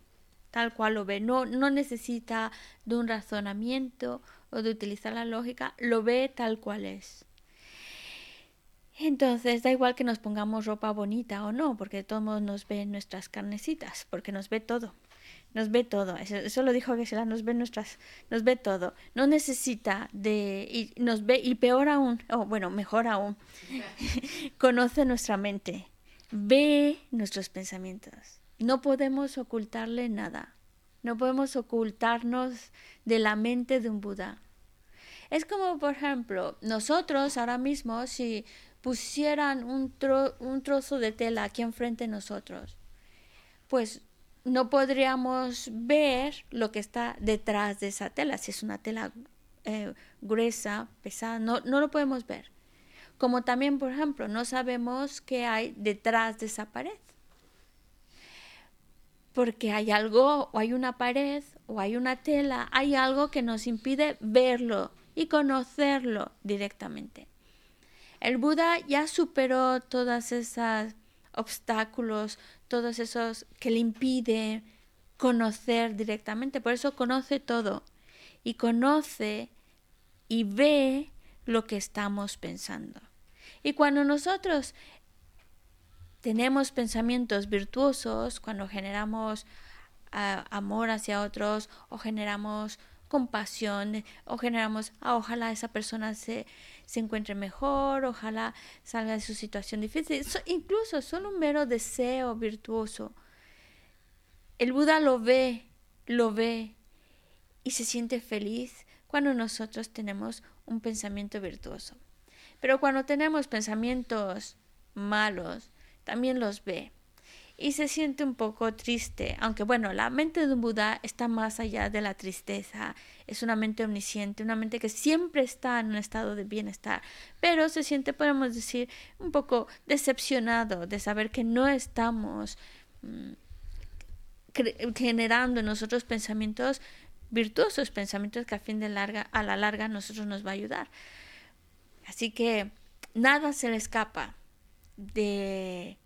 tal cual lo ve. No, no necesita de un razonamiento o de utilizar la lógica, lo ve tal cual es. Entonces da igual que nos pongamos ropa bonita o no, porque todos nos ven nuestras carnecitas, porque nos ve todo. nos ve todo. Eso, lo dijo Geshe-la, nos ve nuestras, nos ve todo. No necesita de, y nos ve, y peor aún, o bueno, mejor aún, *laughs* conoce nuestra mente, ve nuestros pensamientos. No podemos ocultarle nada. No podemos ocultarnos de la mente de un Buda. Es como, por ejemplo, nosotros ahora mismo, si pusieran un, un trozo de tela aquí enfrente de nosotros, pues no podríamos ver lo que está detrás de esa tela. Si es una tela eh, gruesa, pesada, no, no lo podemos ver. Como también, por ejemplo, no sabemos qué hay detrás de esa pared. Porque hay algo, o hay una pared, o hay una tela, hay algo que nos impide verlo y conocerlo directamente. El Buda ya superó todas esas obstáculos, todos esos que le impide conocer directamente. Por eso conoce todo y conoce y ve lo que estamos pensando. Y cuando nosotros tenemos pensamientos virtuosos, cuando generamos ah, amor hacia otros o generamos compasión o generamos, ah, ojalá esa persona se, se encuentre mejor, ojalá salga de su situación difícil, incluso solo un mero deseo virtuoso. El Buda lo ve, lo ve y se siente feliz cuando nosotros tenemos un pensamiento virtuoso. Pero cuando tenemos pensamientos malos, también los ve y se siente un poco triste, aunque bueno, la mente de un Buda está más allá de la tristeza, es una mente omnisciente, una mente que siempre está en un estado de bienestar, pero se siente, podemos decir, un poco decepcionado de saber que no estamos mm, generando en nosotros pensamientos virtuosos, pensamientos que a fin de larga, a la larga nosotros nos va a ayudar. Así que nada se le escapa de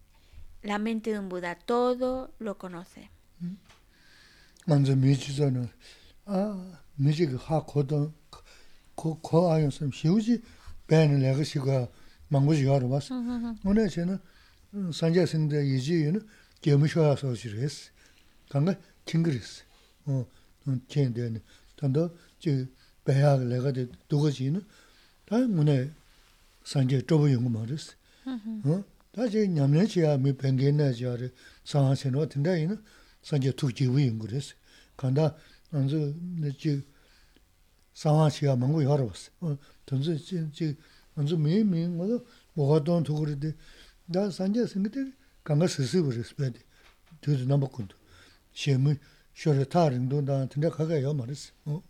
la mente de un Buda todo lo conoce. 먼저 미치서는 아 미지가 하거든 그 거아요 좀 쉬우지 배는 내가 시가 망고지 가로 봤어. 오늘 제는 산재생대 이지유는 겸셔서 지레스. 강가 팅그리스. 어 팅데는 단도 저 배야 내가 두고지는 다 문에 산재 좁은 연구 말했어. 어? 제 냠내지야 미 뱅게나지야레 상하세노 된다이나 산제 투지 위인 그랬어. 간다 안저 내지 상하시야 망고 열어봤어. 어 던저 지 안저 메미 뭐 뭐가 돈 두그리데 나 산제 생기데 강가 스스 그랬어. 베디 두드 남고도 셰미 쇼르 타링도 나 된다 가가요 말했어. 어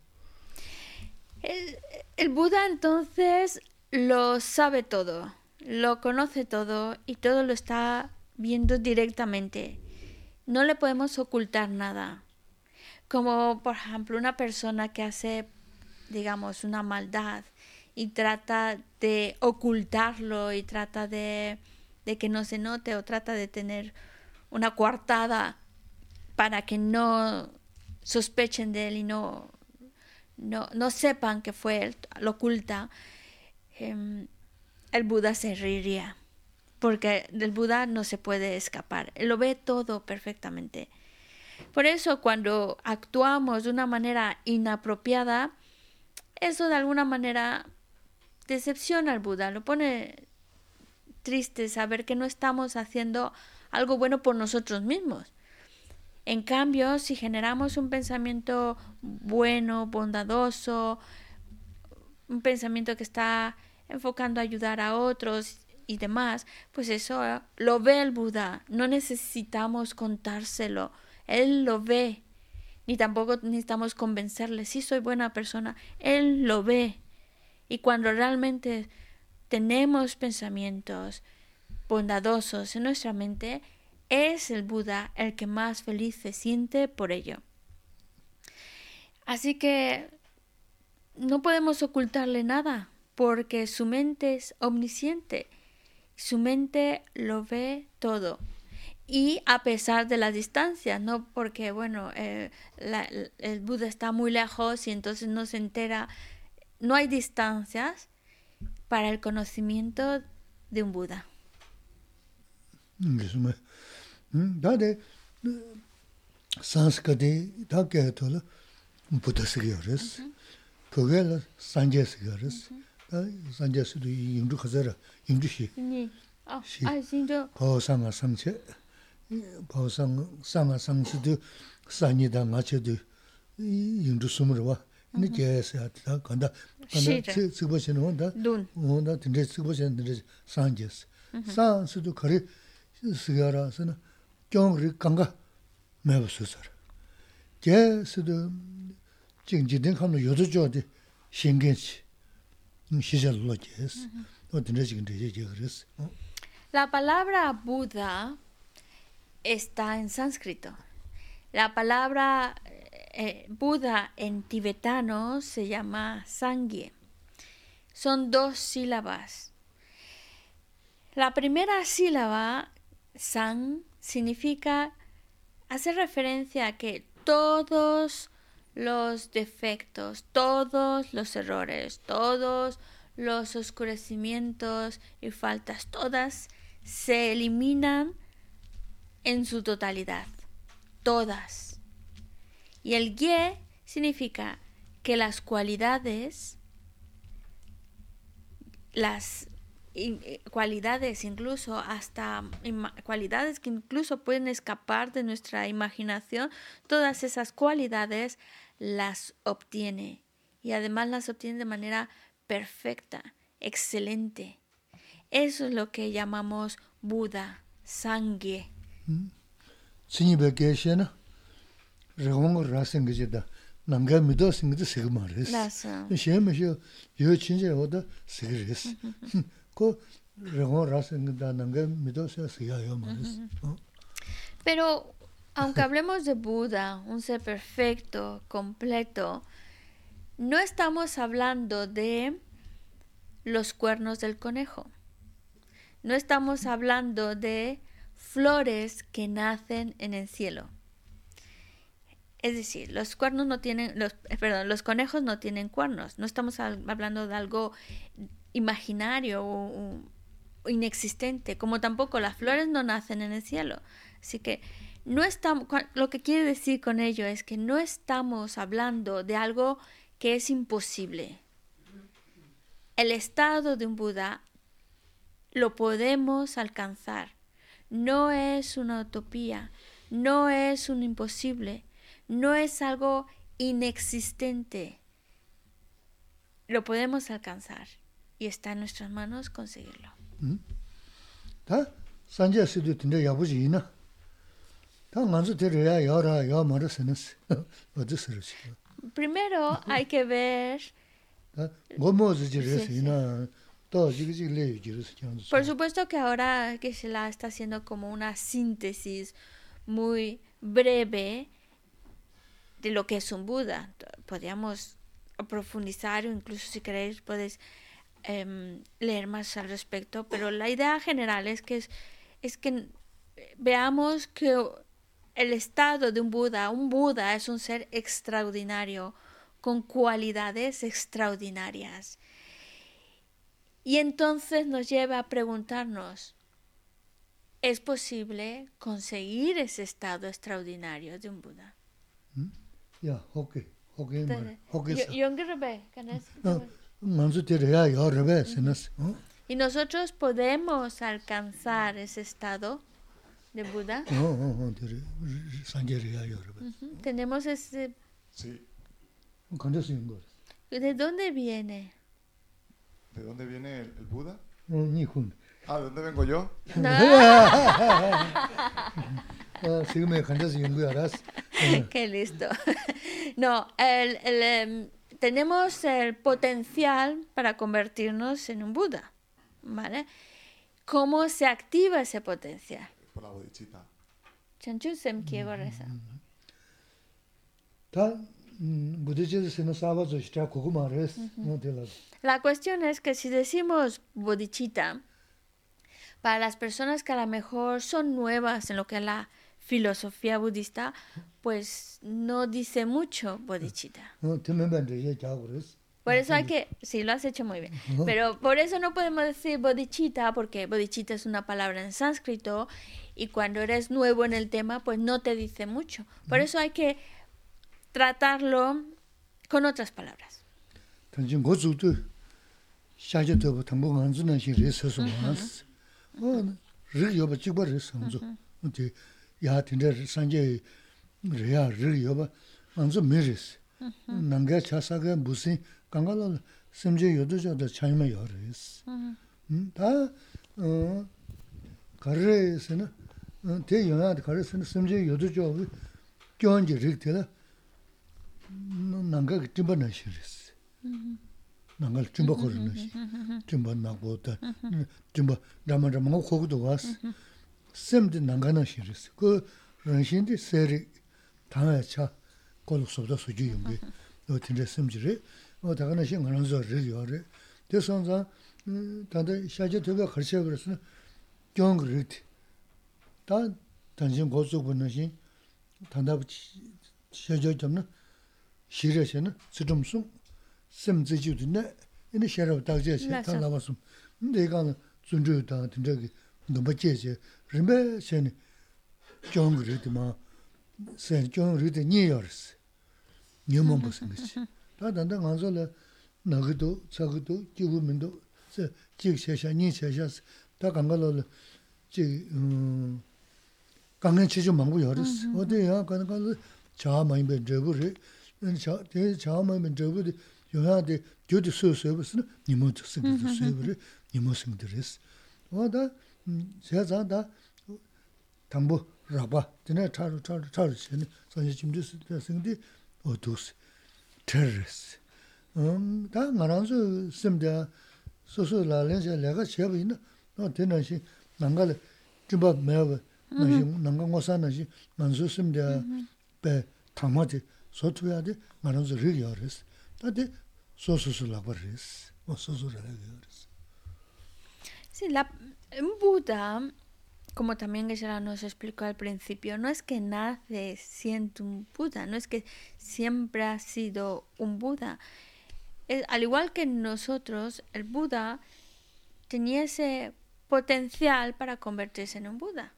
El, el Buda entonces lo sabe todo. Lo conoce todo y todo lo está viendo directamente. No le podemos ocultar nada. Como por ejemplo una persona que hace, digamos, una maldad y trata de ocultarlo y trata de, de que no se note o trata de tener una coartada para que no sospechen de él y no, no, no sepan que fue él, lo oculta. Em, el Buda se reiría, porque del Buda no se puede escapar, lo ve todo perfectamente. Por eso cuando actuamos de una manera inapropiada, eso de alguna manera decepciona al Buda, lo pone triste saber que no estamos haciendo algo bueno por nosotros mismos. En cambio, si generamos un pensamiento bueno, bondadoso, un pensamiento que está enfocando a ayudar a otros y demás, pues eso eh, lo ve el Buda, no necesitamos contárselo, él lo ve, ni tampoco necesitamos convencerle, si soy buena persona, él lo ve. Y cuando realmente tenemos pensamientos bondadosos en nuestra mente, es el Buda el que más feliz se siente por ello. Así que no podemos ocultarle nada, porque su mente es omnisciente, su mente lo ve todo. Y a pesar de la distancia, no porque, bueno, eh, el Buda está muy lejos y entonces no se entera, no hay distancias para el conocimiento de un Buda. 산스 산제 수도 인도 가자라. 인도시 아 진짜. 거상아 상체. 보상 상아 상치도 산이다 마체도 인도 숨으로 와. 근데 제가 다 간다. 간다. 쓰보시는 온다. 온다. 근데 쓰보시는 근데 산제스. 산스도 거리 쓰가라서는 경리 강가 매버스서 제스도 징지된 감로 요조조디 신경치. La palabra Buda está en sánscrito. La palabra eh, Buda en tibetano se llama Sangye. Son dos sílabas. La primera sílaba, Sang, significa hace referencia a que todos los defectos, todos los errores, todos los oscurecimientos y faltas, todas se eliminan en su totalidad. Todas. Y el Ye significa que las cualidades, las cualidades incluso hasta cualidades que incluso pueden escapar de nuestra imaginación, todas esas cualidades las obtiene. Y además las obtiene de manera perfecta, excelente. Eso es lo que llamamos Buda, Sangye. *laughs* Pero aunque hablemos de Buda, un ser perfecto, completo, no estamos hablando de los cuernos del conejo. No estamos hablando de flores que nacen en el cielo. Es decir, los cuernos no tienen, los, eh, perdón, los conejos no tienen cuernos. No estamos hab- hablando de algo imaginario o, o inexistente, como tampoco las flores no nacen en el cielo. Así que no estamos, lo que quiere decir con ello es que no estamos hablando de algo que es imposible. El estado de un Buda lo podemos alcanzar. No es una utopía, no es un imposible, no es algo inexistente. Lo podemos alcanzar y está en nuestras manos conseguirlo. 다 *laughs* Primero *laughs* hay que ver... Por supuesto que ahora que se la está haciendo como una síntesis muy breve de lo que es un Buda. Podríamos profundizar o incluso si queréis podéis eh, em, leer más al respecto, pero la idea general es que es, es que veamos que el estado de un Buda. Un Buda es un ser extraordinario, con cualidades extraordinarias. Y entonces nos lleva a preguntarnos, ¿es posible conseguir ese estado extraordinario de un Buda? Ya, ok, ok, ok. Y nosotros podemos alcanzar ese estado de Buda. No, no, no, de Sanjeriya Tenemos ese Sí. ¿De dónde viene? ¿De dónde viene el, Buda? No, Nihun. Ah, ¿de dónde vengo yo? *laughs* *laughs* Qué listo. *laughs* No, el, el, em, tenemos el potencial para convertirnos en un Buda, ¿vale? ¿Cómo se activa ese potencial? Por la bodichita. Chanchu sem kiego reza. 다 부대제스는 사바조 시작 그거 말했어 뭐 될라 La cuestión es que si decimos bodhicitta, para las personas que a lo mejor son nuevas en lo que es la filosofía budista, pues no dice mucho bodhicitta. 어 되면반데 얘 자고 그랬어 Por eso hay que, sí, lo has hecho muy bien. Pero por eso no podemos decir bodhicitta, porque bodhicitta es una palabra en sánscrito y cuando eres nuevo en el tema, pues no te dice mucho. Por eso hay que tratarlo con otras palabras. 단지 고주도 샤제도 담보 안즈나 시리서서 왔어. 어, 르여바 찍버려 성조. 근데 야 tin데 산제 르야 르여바 안즈 메리스. 남가 차 사가 무슨 강가로 심제 요도저도 차이마 요르스. 음, 다 어, 가르에서는 어, 대영아도 가르에서는 심제 요도저 교원지 릭텔라 남가 timba shiris. Nangal timba korina shi. Timba nangbo ta. Timba rama rama nga khogudu was. Semdi nanga na shiris. Ko ranshin di seri tanga cha koluk sobda suju yungi. O tinda semji *laughs* 다 단다 간절레 나기도 자기도 기부민도 제 지역세샤 니세샤 다 간가로 지 강한 치주 망고 열었어 어디야 간가로 자 많이 배 저거리 자 대자 많이 배 저거리 요나데 교디 수수버스는 니모 쓰기도 수버리 니모 쓰기도레스 와다 제자다 담보 라바 드네 차로 차로 차로 전에 선생님 좀 쓰는데 어두스 terrorist. 다 나라서 심자 소소 라렌세 내가 제가 있나 너 되는시 난가를 좀봐 매워 나시 난가 고사나시 만수 심자 배 담아지 소투야데 나라서 리어레스 다데 소소소 라버레스 소소소 라버레스 시 라부담 como también Geshe-la nos explicó al principio, no es que nace siendo un Buda, no es que siempre ha sido un Buda. Es- al igual que nosotros, el Buda tenía ese potencial para convertirse en un Buda.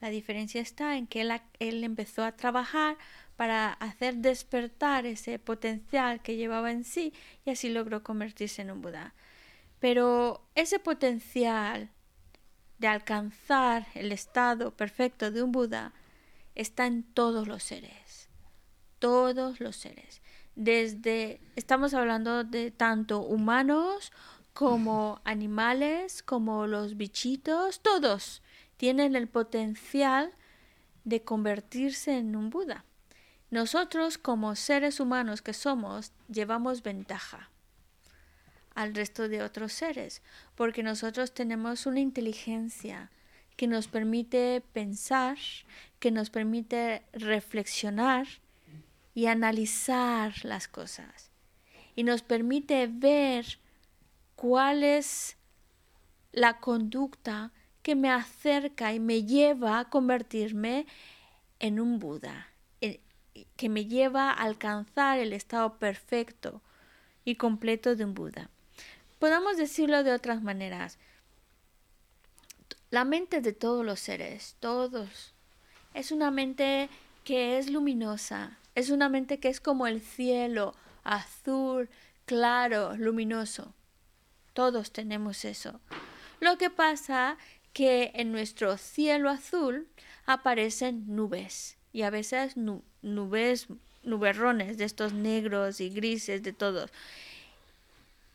La diferencia está en que él, él empezó a trabajar para hacer despertar ese potencial que llevaba en sí y así logró convertirse en un Buda. Pero ese potencial de alcanzar el estado perfecto de un Buda está en todos los seres. Todos los seres. Desde, estamos hablando de tanto humanos como animales, como los bichitos, todos tienen el potencial de convertirse en un Buda. Nosotros como seres humanos que somos llevamos ventaja al resto de otros seres, porque nosotros tenemos una inteligencia que nos permite pensar, que nos permite reflexionar y analizar las cosas, y nos permite ver cuál es la conducta que me acerca y me lleva a convertirme en un Buda, que me lleva a alcanzar el estado perfecto y completo de un Buda. Podemos decirlo de otras maneras. La mente de todos los seres, todos, es una mente que es luminosa, es una mente que es como el cielo, azul, claro, luminoso. Todos tenemos eso. Lo que pasa que en nuestro cielo azul aparecen nubes y a veces nu- nubes, nuberrones de estos negros y grises de todos.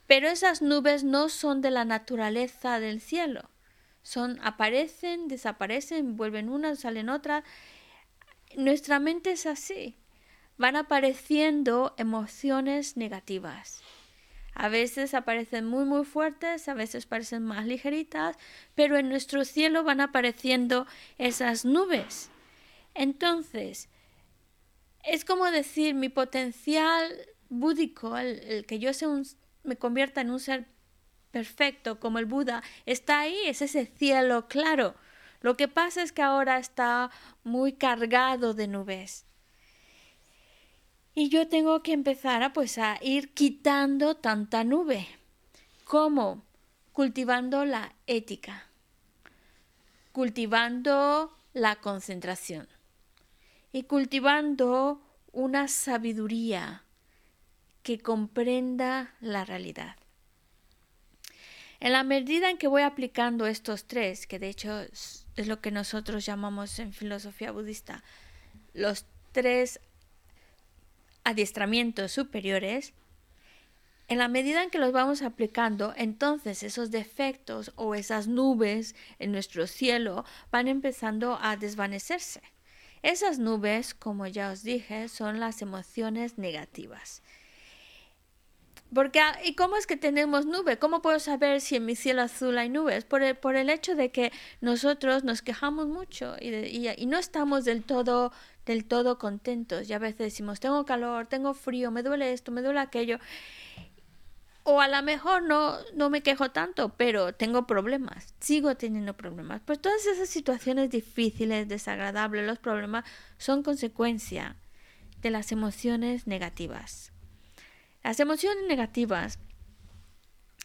Pero esas nubes no son de la naturaleza del cielo. Son aparecen, desaparecen, vuelven unas, salen otras. Nuestra mente es así. Van apareciendo emociones negativas. A veces aparecen muy muy fuertes, a veces parecen más ligeritas, pero en nuestro cielo van apareciendo esas nubes. Entonces, es como decir, mi potencial búdico, el, el que yo sea un- me convierta en un ser perfecto como el Buda, está ahí, es ese cielo claro. Lo que pasa es que ahora está muy cargado de nubes. Y yo tengo que empezar a, pues, a ir quitando tanta nube. ¿Cómo? Cultivando la ética, cultivando la concentración y cultivando una sabiduría que comprenda la realidad. En la medida en que voy aplicando estos tres, que de hecho es, lo que nosotros llamamos en filosofía budista los tres adiestramientos superiores, en la medida en que los vamos aplicando, entonces esos defectos o esas nubes en nuestro cielo van empezando a desvanecerse. Esas nubes, como ya os dije, son las emociones negativas. Porque, ah, ¿y cómo es que tenemos nube? ¿Cómo puedo saber si en mi cielo azul hay nubes? Por el, por el hecho de que nosotros nos quejamos mucho y, y, no estamos del todo, del todo contentos. Y a veces decimos, tengo calor, tengo frío, me duele esto, me duele aquello. O a lo mejor no, no me quejo tanto, pero tengo problemas, sigo teniendo problemas. Pues todas esas situaciones difíciles, desagradables, los problemas son consecuencia de las emociones negativas. Las emociones negativas.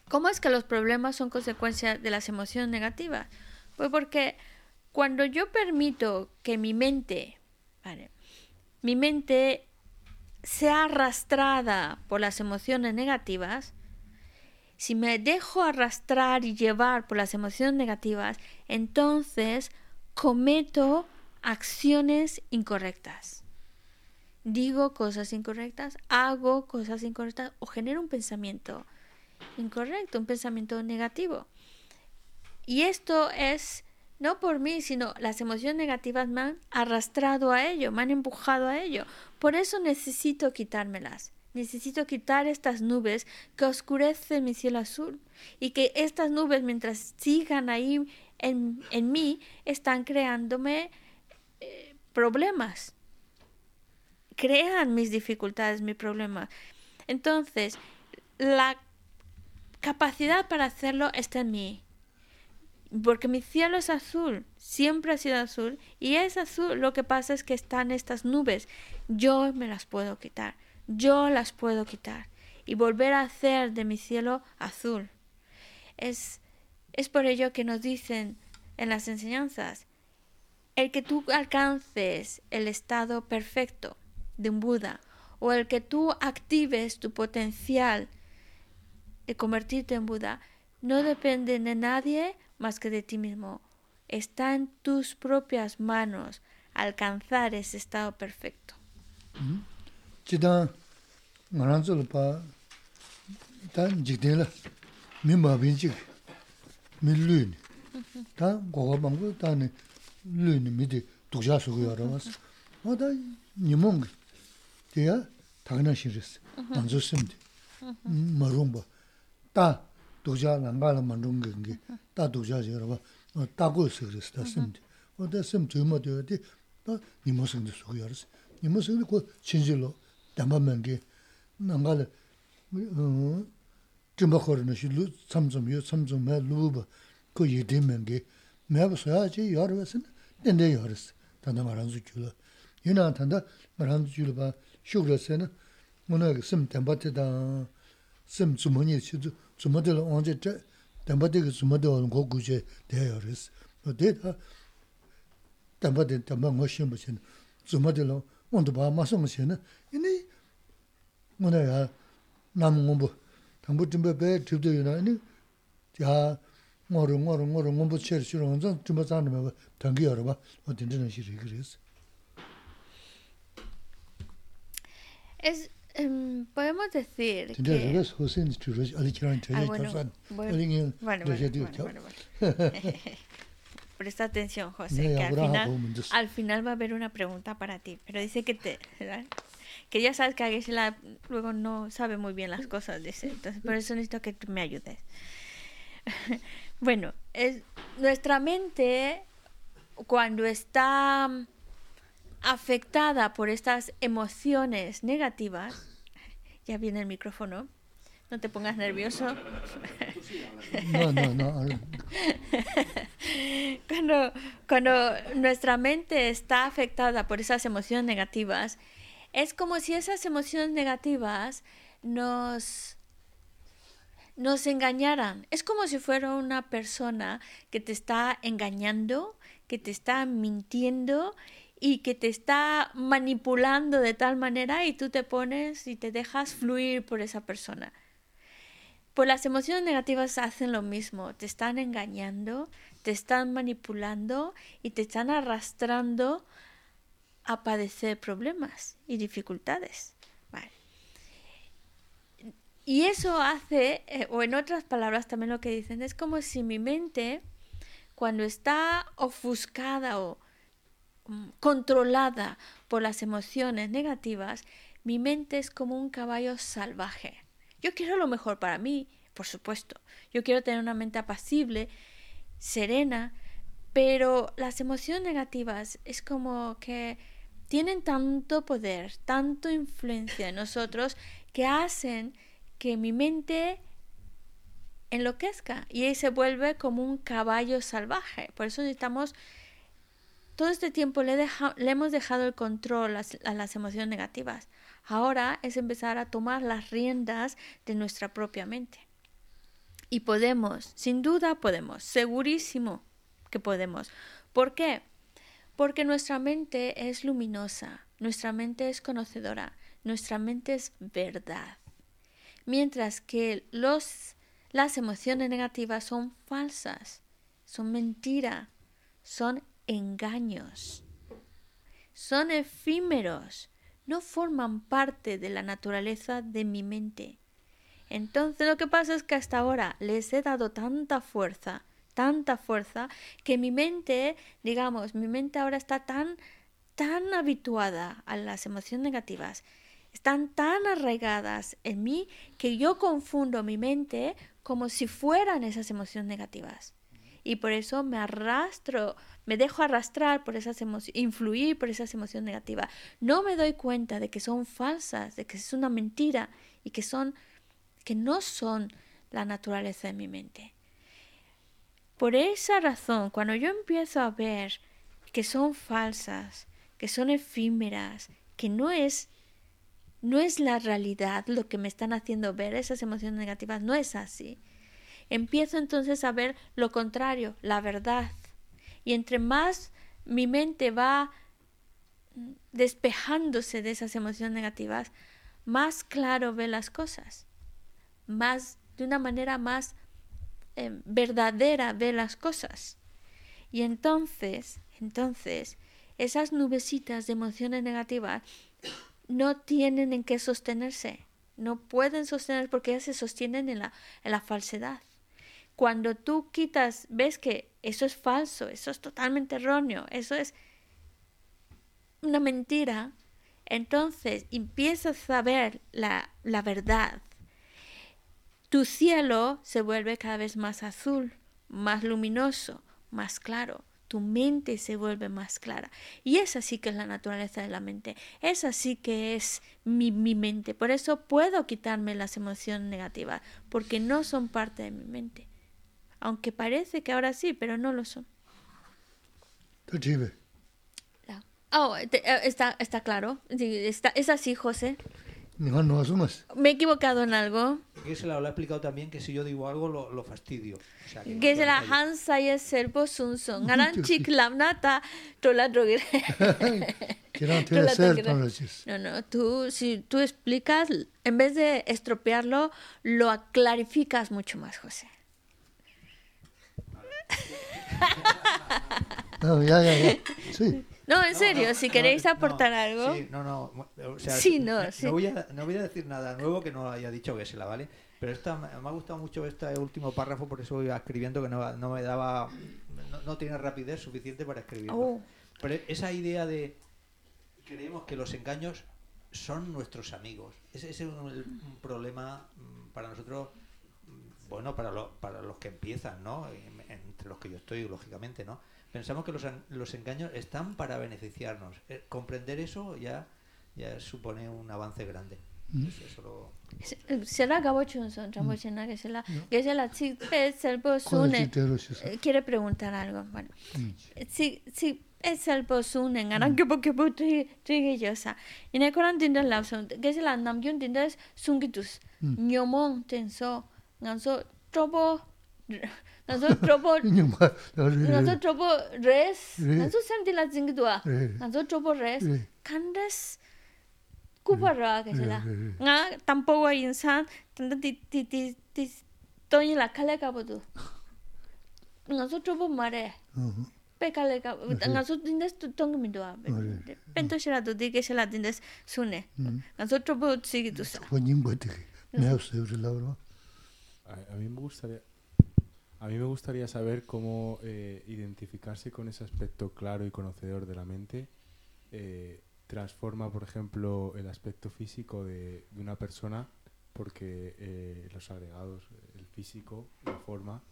¿Cómo es que los problemas son consecuencia de las emociones negativas? Pues porque cuando yo permito que mi mente, mi mente sea arrastrada por las emociones negativas, si me dejo arrastrar y llevar por las emociones negativas, entonces cometo acciones incorrectas digo cosas incorrectas, hago cosas incorrectas o genero un pensamiento incorrecto, un pensamiento negativo. Y esto es no por mí, sino las emociones negativas me han arrastrado a ello, me han empujado a ello. Por eso necesito quitármelas. Necesito quitar estas nubes que oscurecen mi cielo azul y que estas nubes mientras sigan ahí en, en mí están creándome eh, problemas crean mis dificultades, mi problema. Entonces, la capacidad para hacerlo está en mí. Porque mi cielo es azul, siempre ha sido azul, y es azul, lo que pasa es que están estas nubes. Yo me las puedo quitar, yo las puedo quitar y volver a hacer de mi cielo azul. Es, es por ello que nos dicen en las enseñanzas, el que tú alcances el estado perfecto de un Buda o el que tú actives tu potencial de convertirte en Buda no depende de nadie más que de ti mismo. Está en tus propias manos alcanzar ese estado perfecto. 야 당연한 실이스 안조 쓰면 마롱바 다 도자 난가라 만든 게다 도자 여러분 따고 쓰그스 다 쓰면 어디 쓰면 주면 되어디 또 니모스도 소요스 니모스도 그 진실로 담바면 게 난가라 어 좀바거는 실로 삼점 요 삼점 매 루브 그 예되면 게 내가 써야지 여러분 근데 여러스 단다 말한 줄 줄어 유나 단다 말한 줄 봐. 슈그러세나 문어 심 담바티다 심 주머니 시주 주머들 언제 때 담바티 그 주머들 오는 거 구제 대여스 데이터 담바티 담바 멋심 무슨 주머들 온도 봐 마성 무슨 이니 문어야 남은 공부 당부 준비 배 듭도 유나니 야 ngoro ngoro ngoro ngombo cher shiro onzo tumba tsanima ba tangi yorwa o dindina shiri kiris Es, um, podemos decir que... Ah, bueno, bueno, bueno, bueno, *laughs* Presta atención, José, que al final, al final va a haber una pregunta para ti, pero dice que te... Que ya sabes que a Gisela luego no sabe muy bien las cosas, dice. Entonces, por eso necesito que tú me ayudes. *laughs* bueno, es, nuestra mente, cuando está afectada por estas emociones negativas, ya viene el micrófono, no te pongas nervioso. No, no, no. *laughs* cuando, cuando nuestra mente está afectada por esas emociones negativas, es como si esas emociones negativas nos nos engañaran. Es como si fuera una persona que te está engañando, que te está mintiendo y que te está manipulando de tal manera y tú te pones y te dejas fluir por esa persona. Pues las emociones negativas hacen lo mismo, te están engañando, te están manipulando y te están arrastrando a padecer problemas y dificultades. Y eso hace, eh, o en otras palabras también lo que dicen, es como si mi mente, cuando está ofuscada o controlada por las emociones negativas, mi mente es como un caballo salvaje. Yo quiero lo mejor para mí, por supuesto. Yo quiero tener una mente apacible, serena, pero las emociones negativas es como que tienen tanto poder, tanto influencia en nosotros que hacen que mi mente enloquezca y ahí se vuelve como un caballo salvaje. Por eso necesitamos, todo este tiempo le, hemos dejado el control a, a las emociones negativas. Ahora es empezar a tomar las riendas de nuestra propia mente. Y podemos, sin duda podemos, segurísimo que podemos. ¿Por qué? Porque nuestra mente es luminosa, nuestra mente es conocedora, nuestra mente es verdad mientras que los, las emociones negativas son falsas, son mentira, son engaños, son efímeros, no forman parte de la naturaleza de mi mente. Entonces lo que pasa es que hasta ahora les he dado tanta fuerza, tanta fuerza, que mi mente, digamos, mi mente ahora está tan, tan habituada a las emociones negativas están tan arraigadas en mí que yo confundo mi mente como si fueran esas emociones negativas. Y por eso me arrastro, me dejo arrastrar por esas emociones, influir por esas emociones negativas. No me doy cuenta de que son falsas, de que es una mentira y que son que no son la naturaleza de mi mente. Por esa razón, cuando yo empiezo a ver que son falsas, que son efímeras, que no es no es la realidad lo que me están haciendo ver esas emociones negativas, no es así. Empiezo entonces a ver lo contrario, la verdad. Y entre más mi mente va despejándose de esas emociones negativas, más claro ve las cosas, más de una manera más eh, verdadera ve las cosas. Y entonces, entonces, esas nubecitas de emociones negativas no tienen en qué sostenerse, no pueden sostener porque ellas se sostienen en la, en la falsedad. Cuando tú quitas, ves que eso es falso, eso es totalmente erróneo, eso es una mentira, entonces empiezas a ver la, la verdad. Tu cielo se vuelve cada vez más azul, más luminoso, más claro tu mente se vuelve más clara. Y es así que es la naturaleza de la mente. Es así que es mi, mi, mente. Por eso puedo quitarme las emociones negativas, porque no son parte de mi mente. Aunque parece que ahora sí, pero no lo son. Oh, está, está claro. Está, es así, José. ¿Me he equivocado en algo? Que se lo ha explicado también que si yo digo algo lo, lo fastidio. O sea, que, que se la hansa y el servo sun son. Garan chik lamnata tola drogir. *laughs* No, no, tú, si tú explicas, en vez de estropearlo, lo clarificas mucho más, José. *laughs* No, ya, ya, ya. Sí. No, en serio, si queréis aportar algo. Sí, no, no. O sea, sí, no, sí. no, voy a, no voy a decir nada nuevo que no haya dicho Gesela, ¿vale? Pero esta, me ha gustado mucho este último párrafo, por eso iba escribiendo que no, no me daba. No, no, tiene rapidez suficiente para escribirlo. Oh. Pero esa idea de. Creemos que los engaños son nuestros amigos. Ese, ese es un, un problema mm, para nosotros bueno, para, lo, para los que empiezan, ¿no? Entre los que yo estoy, lógicamente, ¿no? Pensamos que los, los engaños están para beneficiarnos. Eh, comprender eso ya, ya supone un avance grande. Eso, eso lo... será gabo chunson chambo chena que se la que se la chi pe selbo sune quiere preguntar algo bueno. Si si es el posun en aran 나서 트러블 *laughs* 나서 트러블 레스. 나서 샘딜라 징기도아 나서 트러블 레스. 칸데스. 쿠바라 게라 나 tampowa 인산 근데 디디디 돈이 라 칼레가 보도. 나서 트러블 마레 pekaleka nga so dindes tu tong mi do abe pento shela do dike shela dindes sune nga so trobo tsigi tu sa ko nyimbo dike me so yo la ro ai a mi gustaría a mí me gustaría saber cómo eh, identificarse con ese aspecto claro y conocedor de la mente eh, transforma, por ejemplo, el aspecto físico de, una persona porque eh, los agregados, el físico, la forma,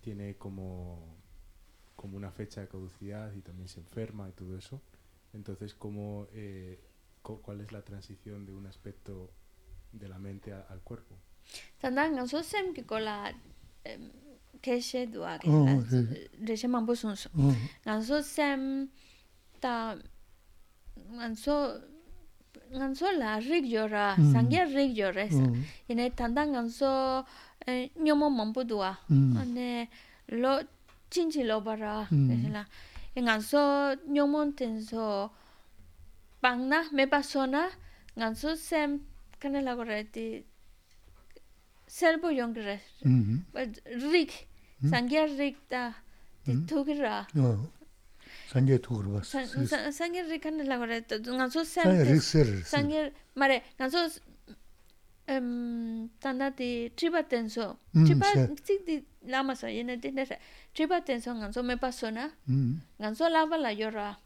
tiene como, como una fecha de caducidad y también se enferma y todo eso. Entonces, ¿cómo, eh, ¿cuál es la transición de un aspecto de la mente al cuerpo? Que la keshe duwa keshe reshe mambu sunsu nganso sem ta nganso nganso la rik yo ra sangya rik yo re ine tanda nganso nyomo mambu duwa ane lo chinchi lo bara keshe la nganso nyomo tenso pangna mepa sona nganso sem kanela gore ti serbo yongre rik 상게릭다 디토기라 상게 토그르 봐 상게릭 칸라 그래 나서 샘 상게 말에 나서 음 단다디 트바텐소 트바 찍디 라마서 얘네 된다서 트바텐소 간소 메 파소나 간소 라발라 요라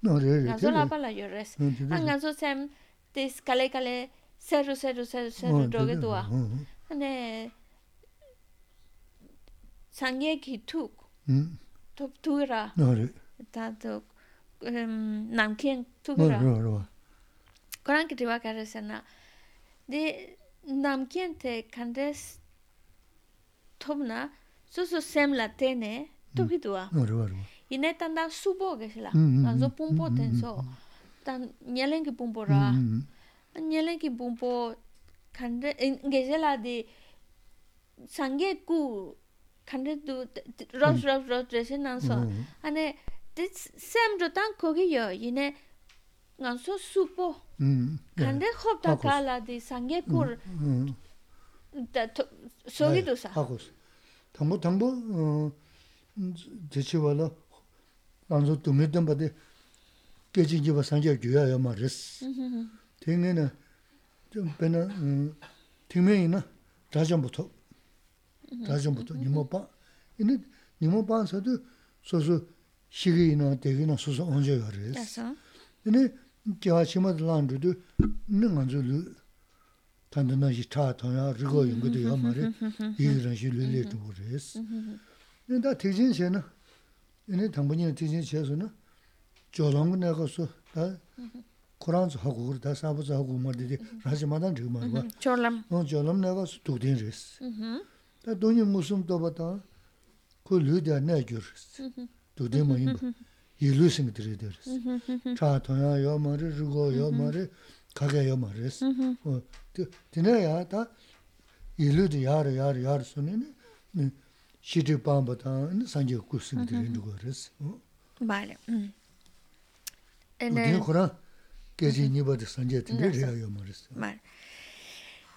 간소 라발라 요레스 안 간소 샘 데스 칼레 칼레 세르 세르 세르 세르 도게 도와 네 sangye ki tuk top tura ta to namkien tukra. Koran ki diwa karesana de namkien te kandes topna susu sem la tene tukidwa ine tanda subo gesla anzo pumpo tenso tan nyelen ki pumpo ra nyelen ki pumpo kande eh, ngejela de sangye ku kande du rosh rosh rosh dreshe nanso ane di sem jo tang kogi yo yine nganso supo kande khop ta kala di sangye kur sogi du sa hakos tambo tambo jechi wala nganso dumi damba di gechi jiba sangye gyuya ya ma res tingi na bena tingme ina dhajan bu top 내나 좀 배나 땡명이나 다전부터 다전부터 니모 봐. 이는 니모 봐서도 소소 시기나 되기나 소소 언제 가래. Yaso. 근데 겨치마도 란도도 능한줄로 단단한 차 타야 그거 연구도 야 말이 이런 식으로 *laughs* 그랬어. *laughs* 근데 다 대진세는 얘네 당분이 대진세서는 조롱 내가서 다 코란스 하고 그다 사부자 하고 말들이 하지마다 저 말과 *laughs* Cholam. 어 조롱 내가서 도된레스. Mhm. 다 돈이 무슨 또 봤다. 그 르다 내주르스. 도대모 힘. 일루싱 드레더스. 차 통야 요 말이 그거 요 말이 가게 요 말이스. 어 드네야 다 일루도 야르 야르 야르 소네네. 시디 밤바다 산지 쿠싱 드레는 거레스. 어. Vale. mm. En 근데 el- 그라 깨지 니버드 산지 드네 Ya 요 말이스. Vale.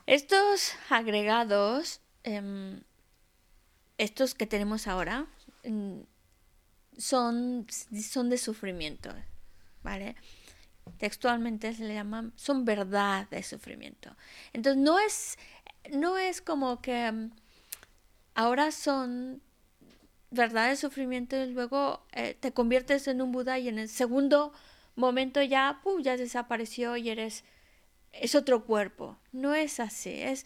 Estos agregados, em, estos que tenemos ahora, mm, son, son de sufrimiento, ¿vale? Textualmente se le llaman, son verdad de sufrimiento. Entonces no es, no es como que mm, ahora son verdad de sufrimiento y luego eh, te conviertes en un Buda y en el segundo momento ya, ya desapareció y eres es otro cuerpo. No es así. Es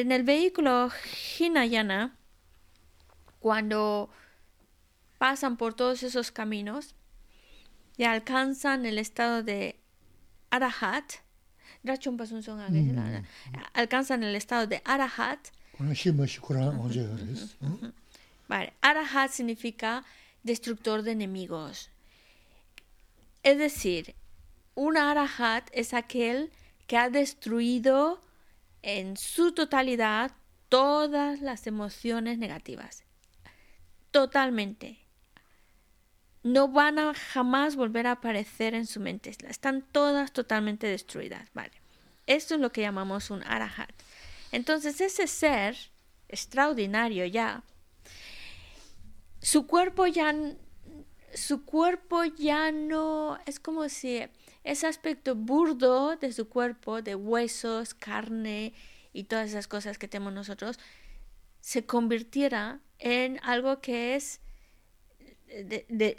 en el vehículo Hinayana, cuando pasan por todos esos caminos y alcanzan el estado de Arahat, alcanzan el estado de Arahat. Vale, Arahat significa destructor de enemigos. Es decir, un Arahat es aquel que ha destruido en su totalidad todas las emociones negativas. Totalmente. No van a jamás volver a aparecer en su mente. Están todas totalmente destruidas. Vale. Esto es lo que llamamos un arahat. Entonces ese ser extraordinario ya, su cuerpo ya, su cuerpo ya no, es como si ese aspecto burdo de su cuerpo, de huesos, carne y todas esas cosas que tenemos nosotros, se convirtiera en algo que es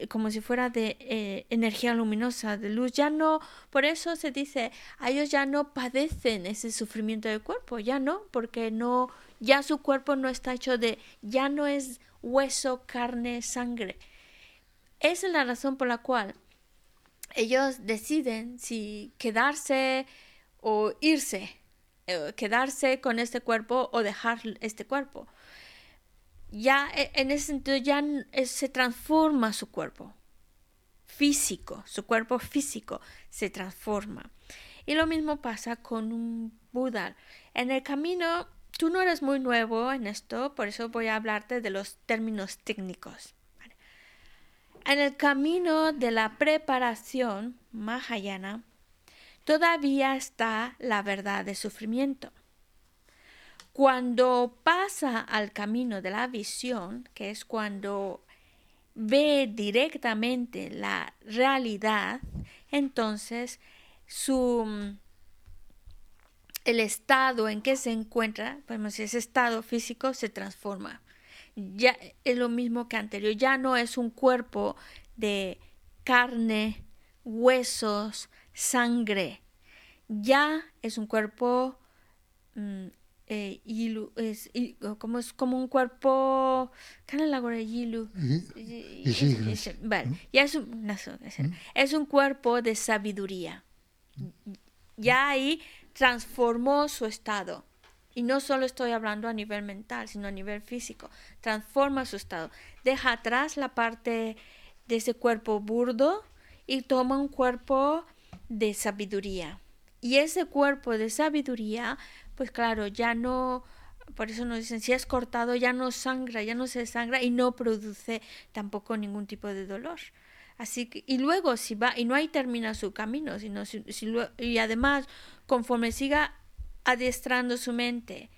como si fuera de eh, energía luminosa, de luz. Ya no, por eso se dice, a ellos ya no padecen ese sufrimiento del cuerpo, ya no, porque no, ya su cuerpo no está hecho de, ya no es hueso, carne, sangre. Esa es la razón por la cual ellos deciden si quedarse o irse, eh, quedarse con este cuerpo o dejar este cuerpo ya e, en ese sentido ya se transforma su cuerpo físico, su cuerpo físico se transforma. Y lo mismo pasa con un Buda. En el camino, tú no eres muy nuevo en esto, por eso voy a hablarte de los términos técnicos. En el camino de la preparación Mahayana, todavía está la verdad de sufrimiento. Cuando pasa al camino de la visión, que es cuando ve directamente la realidad, entonces su el estado en que se encuentra, pues ese estado físico se transforma. Ya es lo mismo que anterior, ya no es un cuerpo de carne, huesos, sangre, ya es un cuerpo mm, eh, es, como es como un cuerpo vale ya es un, es un cuerpo de sabiduría. Ya ahí transformó su estado y no solo estoy hablando a nivel mental sino a nivel físico. Transforma su estado. Deja atrás la parte de ese cuerpo burdo y toma un cuerpo de sabiduría. Y ese cuerpo de sabiduría pues claro, ya no, por eso nos dicen, si es cortado ya no sangra, ya no se sangra y no produce tampoco ningún tipo de dolor. Así que, y luego si va, y no ahí termina su camino, sino si, y además, conforme siga adiestrando su mente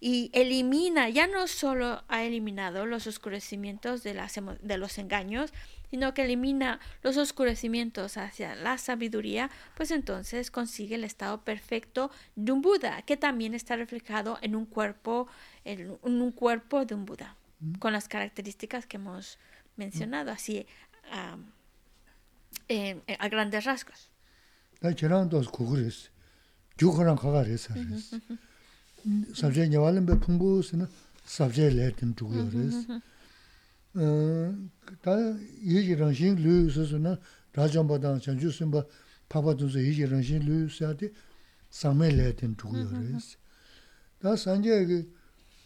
y elimina, ya no solo ha eliminado los oscurecimientos de, las, de los engaños, sino que elimina los oscurecimientos hacia la sabiduría, pues entonces consigue el estado perfecto de un Buda, que también está reflejado en un cuerpo, en un cuerpo de un Buda, mm. con las características que hemos mencionado, así a grandes rasgos. gyukuran kaga resa resa. Mm-hmm. Sabzhe nyawalan be pungbu sina sabzhe lertim chukyo resa. Mm-hmm. Ta yiji rangshin luyu susu na rajamba dan chanchu simba papa tunsa yiji rangshin luyu siyati same lertim chukyo resa. Mm-hmm. Ta sanje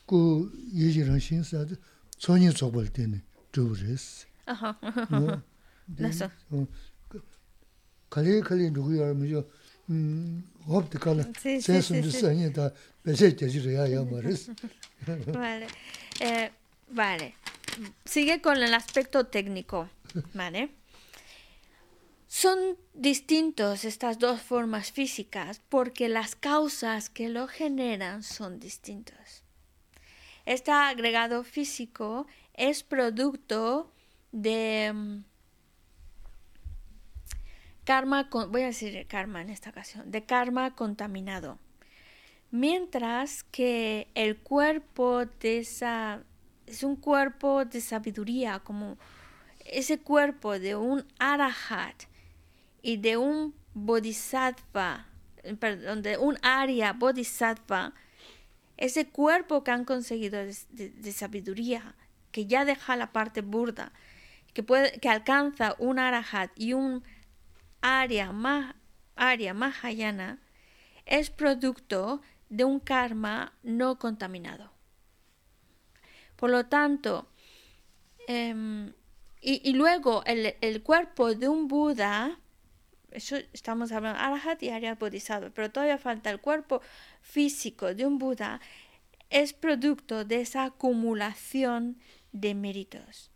ku yiji rangshin siyati tsonyi tsokbal teni *laughs* chukyo resa. Aha, nasa. Kali kali chukyo resa. hop de cala, vale. Eh, vale. Sigue con el aspecto técnico, *laughs* ¿vale? Son distintos estas dos formas físicas porque las causas que lo generan son distintas. Este agregado físico es producto de mm, karma, voy a decir karma en esta ocasión, de karma contaminado. Mientras que el cuerpo de esa es un cuerpo de sabiduría, como ese cuerpo de un arahat y de un bodhisattva, perdón, de un arya bodhisattva, ese cuerpo que han conseguido de, sabiduría, que ya deja la parte burda, que, puede, que alcanza un arahat y un arya, ma, arya mahayana, es producto de un karma no contaminado. Por lo tanto, em, Y, luego el, cuerpo de un Buda, eso estamos hablando Arahat y Arya Bodhisattva, pero todavía falta el cuerpo físico de un Buda, es producto de esa acumulación de méritos.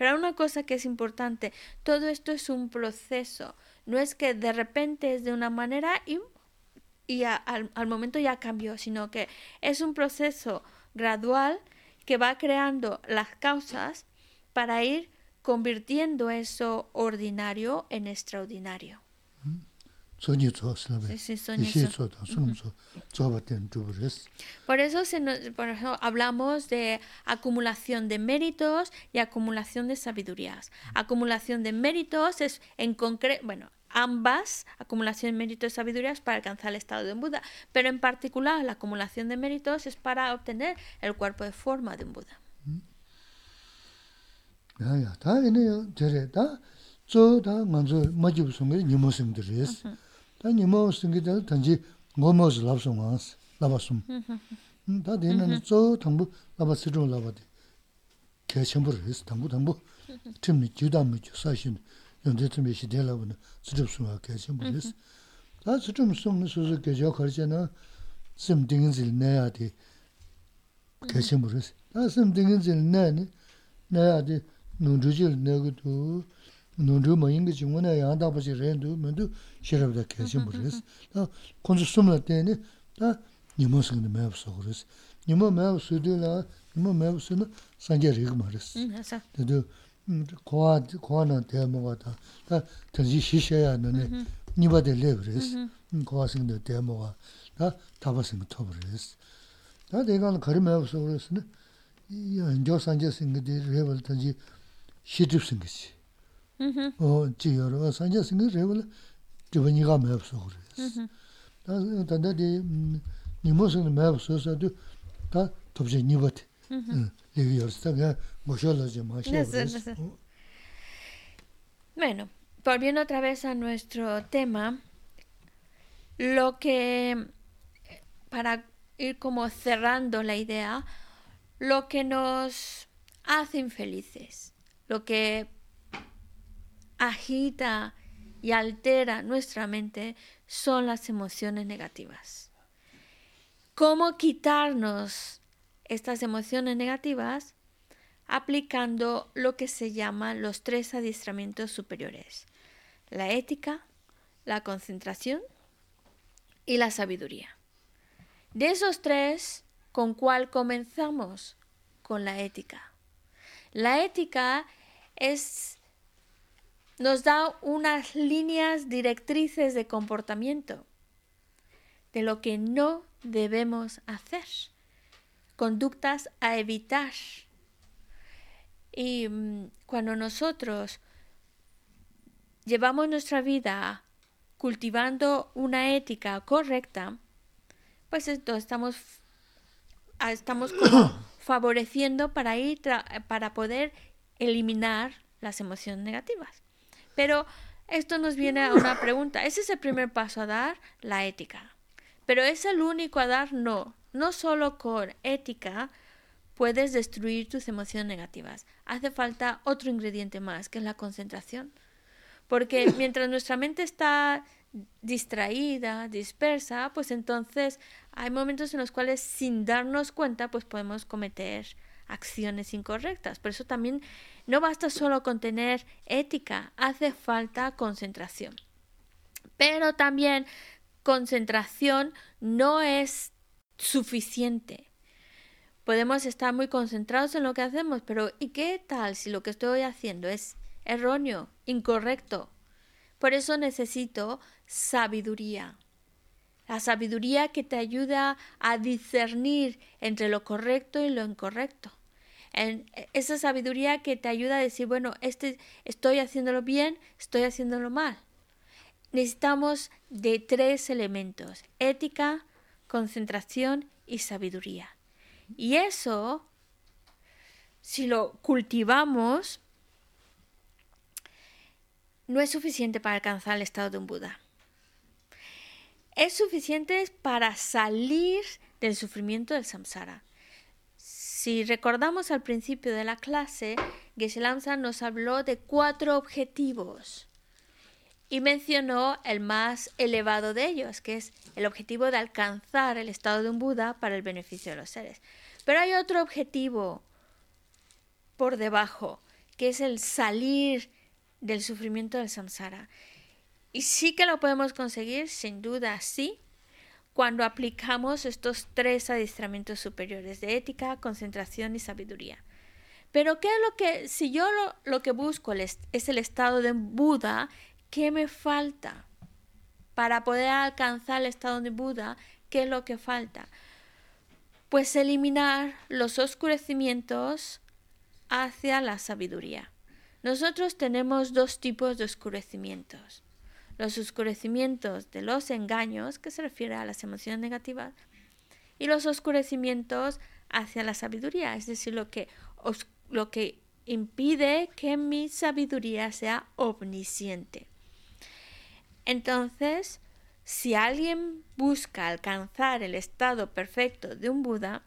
Pero una cosa que es importante, todo esto es un proceso, no es que de repente es de una manera y, al momento ya cambió, sino que es un proceso gradual que va creando las causas para ir convirtiendo eso ordinario en extraordinario. 소니 조스라베 Sí, sí, son 이시 eso. 소다 숨소 조바된 주브레스 Por eso, se nos- por eso hablamos de acumulación de méritos y acumulación de sabidurías. Acumulación de méritos es en concreto, bueno, ambas, acumulación de méritos y sabidurías para alcanzar el estado de un Buda, pero en particular la acumulación de méritos es para obtener el cuerpo de forma de un Buda. 야야 다 이네 저래 다 저다 먼저 마집 송 게 니모생들이스 다 니모생들 단지 뭐뭐스 랍송아스 라바숨 다 되는 저 당부 라바스로 라바디 개첨부르스 당부 당부 팀니 주담이 사신 연대 팀이 시대라고는 스럽스마 개첨부르스 다 스좀 송는 소소 개저 거잖아 심 딩인질 내야 돼 개첨부르스 다 심딩인질 내네 내야디 논주질 내고도 nōndrū mā yīngi chī ngūna yāng dāpa chī rēndu mēndu shirabda kēchī mū rēs. Tā khuñchū sumla tēne tā nīmō sīngi mēb sō gu rēs. Nīmō mēb sū tū lā, nīmō mēb sū na sāngyā rīg mā rēs. Tēdū kua nā tē mō gā tā, tā tēnjī shīshē yā nā nē nīpa tē lēb rēs, kua sīngi tē mō gā, tā tāpa sīngi tōp rēs. Tā tē kā nā kārī mēb sō gu rēs nā, yā njō sāngyā sīngi tē rēb 어 그랬으네 이 연조 산제 생기들 레벨 전지 시집 생기지 Ujú, 어 지여로 산제 생기 레벨 저번이가 매 없어 그랬어 다 단다디 니모스는 매 없어서도 다 돕지 니버티 응 레비 열스다가 모셔라지 마셔 No sé, no sé. Bueno, volviendo otra vez a nuestro tema, lo que, para ir como cerrando la idea, lo que nos hace infelices, lo que agita y altera nuestra mente son las emociones negativas. ¿Cómo quitarnos estas emociones negativas? aplicando lo que se llaman los tres adiestramientos superiores, la ética, la concentración y la sabiduría. De esos tres, ¿con cuál comenzamos? Con la ética. La ética es nos da unas líneas directrices de comportamiento de lo que no debemos hacer, conductas a evitar. Y mm, cuando nosotros llevamos nuestra vida cultivando una ética correcta, pues entonces estamos, ah, estamos como *coughs* favoreciendo para, ir para poder eliminar las emociones negativas. Pero esto nos viene a *laughs* una pregunta. ¿Ese es el primer paso a dar? La ética. Pero ¿es el único a dar? No. No solo con ética puedes destruir tus emociones negativas. Hace falta otro ingrediente más, que es la concentración. Porque *laughs* mientras nuestra mente está distraída, dispersa, pues entonces hay momentos en los cuales sin darnos cuenta, pues podemos cometer acciones incorrectas. Por eso también no basta solo con tener ética, hace falta concentración. Pero también concentración no es suficiente. Podemos estar muy concentrados en lo que hacemos, pero ¿y qué tal si lo que estoy haciendo es erróneo, incorrecto? Por eso necesito sabiduría. La sabiduría que te ayuda a discernir entre lo correcto y lo incorrecto. En esa sabiduría que te ayuda a decir, bueno, este estoy haciéndolo bien, estoy haciéndolo mal. Necesitamos de tres elementos, ética, concentración y sabiduría. Y eso, si lo cultivamos, no es suficiente para alcanzar el estado de un Buda. Es suficiente para salir del sufrimiento del samsara. Si recordamos al principio de la clase, Geshe nos habló de cuatro objetivos y mencionó el más elevado de ellos, que es el objetivo de alcanzar el estado de un Buda para el beneficio de los seres. Pero hay otro objetivo por debajo, que es el salir del sufrimiento del samsara. Y sí que lo podemos conseguir, sin duda, sí, cuando aplicamos estos tres adiestramientos superiores de ética, concentración y sabiduría. Pero ¿qué es lo que, si yo lo, lo que busco es el estado de Buda, ¿qué me falta? Para poder alcanzar el estado de Buda, ¿qué es lo que falta? Pues eliminar los oscurecimientos hacia la sabiduría. Nosotros tenemos dos tipos de oscurecimientos. Los oscurecimientos de los engaños, que se refiere a las emociones negativas, y los oscurecimientos hacia la sabiduría, es decir, lo que, lo que impide que mi sabiduría sea omnisciente. Entonces, si alguien busca alcanzar el estado perfecto de un Buda,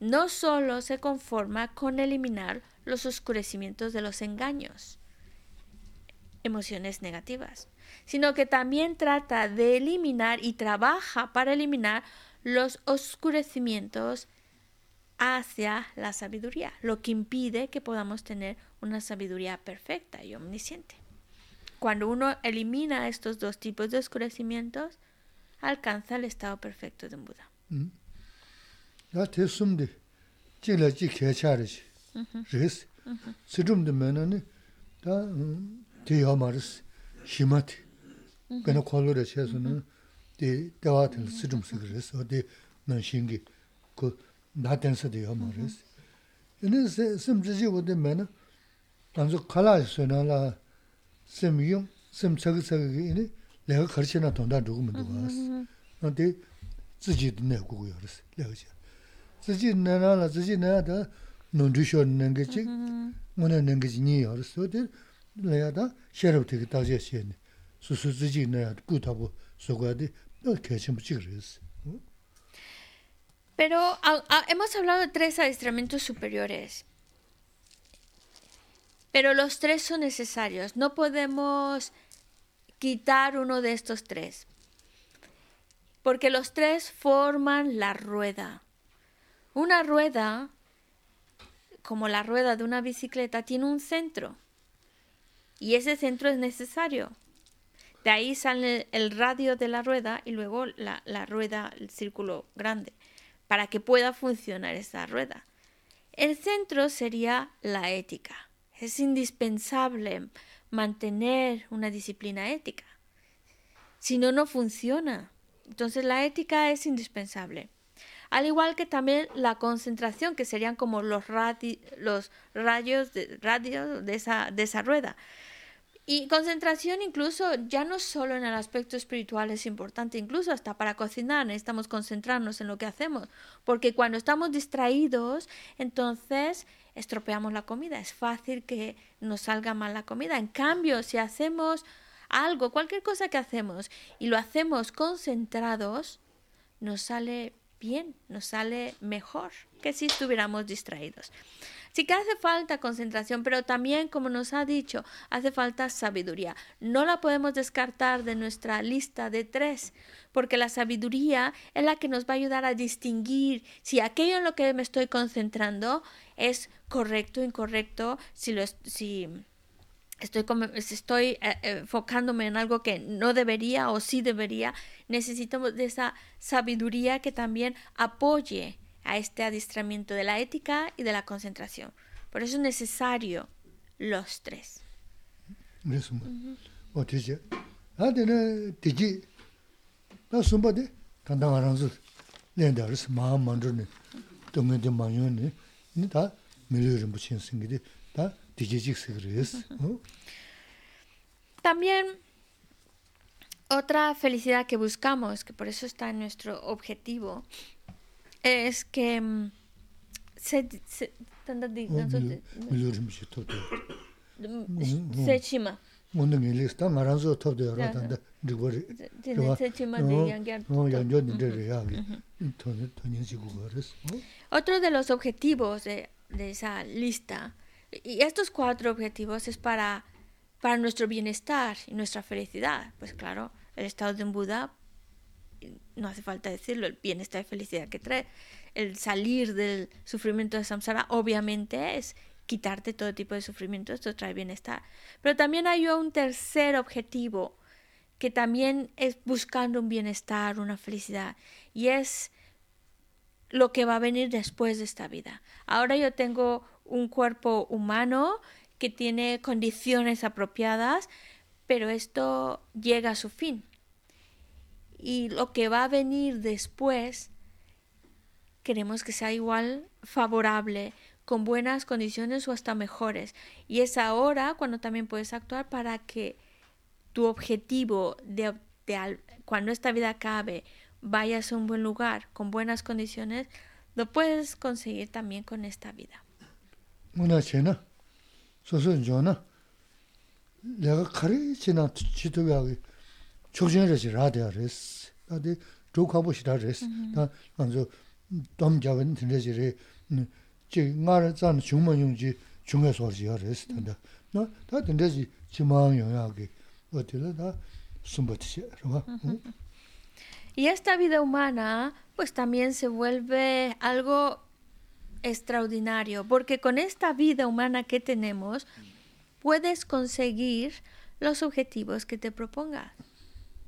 no solo se conforma con eliminar los oscurecimientos de los engaños, emociones negativas, sino que también trata de eliminar y trabaja para eliminar los oscurecimientos hacia la sabiduría, lo que impide que podamos tener una sabiduría perfecta y omnisciente. Cuando uno elimina estos dos tipos de oscurecimientos, alcanza el estado perfecto de un Buda. 그는 콜로를 쳐서는 디 대화들 쓰좀 쓰그래서 어디 난 신기 그 나댄서도 요마레스 얘는 심지지 어디 맨 단서 칼아스나라 심용 심척석이 이니 내가 가르치나 돈다 누구면 누구스 근데 지지도 내고 그래서 내가지 지지 내나라 지지 내다. 논주셔 내는 뭐는 내는 게지 니 알았어. 내가 다. 셔럽 되게 다시 했네 Pero hemos hablado de tres adiestramientos superiores. Pero los tres son necesarios. No podemos quitar uno de estos tres. Porque los tres forman la rueda. Una rueda, como la rueda de una bicicleta, tiene un centro. Y ese centro es necesario. De ahí sale el radio de la rueda y luego la, la rueda, el círculo grande, para que pueda funcionar esa rueda. El centro sería la ética. Es indispensable mantener una disciplina ética. Si no, no funciona. Entonces la ética es indispensable. Al igual que también la concentración, que serían como los, los rayos de, radio de, esa, de esa rueda. Y concentración incluso ya no solo en el aspecto espiritual es importante, incluso hasta para cocinar necesitamos concentrarnos en lo que hacemos, porque cuando estamos distraídos, entonces estropeamos la comida, es fácil que nos salga mal la comida. En cambio, si hacemos algo, cualquier cosa que hacemos y lo hacemos concentrados, nos sale bien, nos sale mejor que si estuviéramos distraídos. Sí que hace falta concentración, pero también, como nos ha dicho, hace falta sabiduría. No la podemos descartar de nuestra lista de tres, porque la sabiduría es la que nos va a ayudar a distinguir si aquello en lo que me estoy concentrando es correcto, incorrecto, si lo si estoy, estoy eh, eh, enfocándome en algo que no debería o sí debería, necesitamos de esa sabiduría que también apoye a este adiestramiento de la ética y de la concentración. Por eso es necesario los tres. También otra felicidad que buscamos, que por eso está en nuestro objetivo, es que se, se, se chima. Mundo ngi lis ta ngaran zo top de ra ta da rigori. Se chima de yang No, yang yo ni de ya. To to ni ji gu res. Otro de los objetivos de, de esa lista Y estos cuatro objetivos es para, para nuestro bienestar y nuestra felicidad. Pues claro, el estado de un Buda, no hace falta decirlo, el bienestar y felicidad que trae. El salir del sufrimiento de samsara obviamente es quitarte todo tipo de sufrimiento, esto trae bienestar. Pero también hay un tercer objetivo que también es buscando un bienestar, una felicidad, y es lo que va a venir después de esta vida. Ahora yo tengo un cuerpo humano que tiene condiciones apropiadas, pero esto llega a su fin. Y lo que va a venir después, queremos que sea igual favorable, con buenas condiciones o hasta mejores. Y es ahora cuando también puedes actuar para que tu objetivo de, de cuando esta vida acabe vayas a un buen lugar con buenas condiciones, lo puedes conseguir también con esta vida. Una chena, soso jona, 내가 카리 지나 지도가기 초전에서 라디아레스 라디 조카보시라레스 다 먼저 좀 잡은 들려지리 지 나를 잔 중문용지 중에서 지야레스 된다 나다 된다지 지망 영향이 어디를 다 숨버티시 그러나 Y esta vida humana, pues también se vuelve algo extraordinario, porque con esta vida humana que tenemos, puedes conseguir los objetivos que te propongas.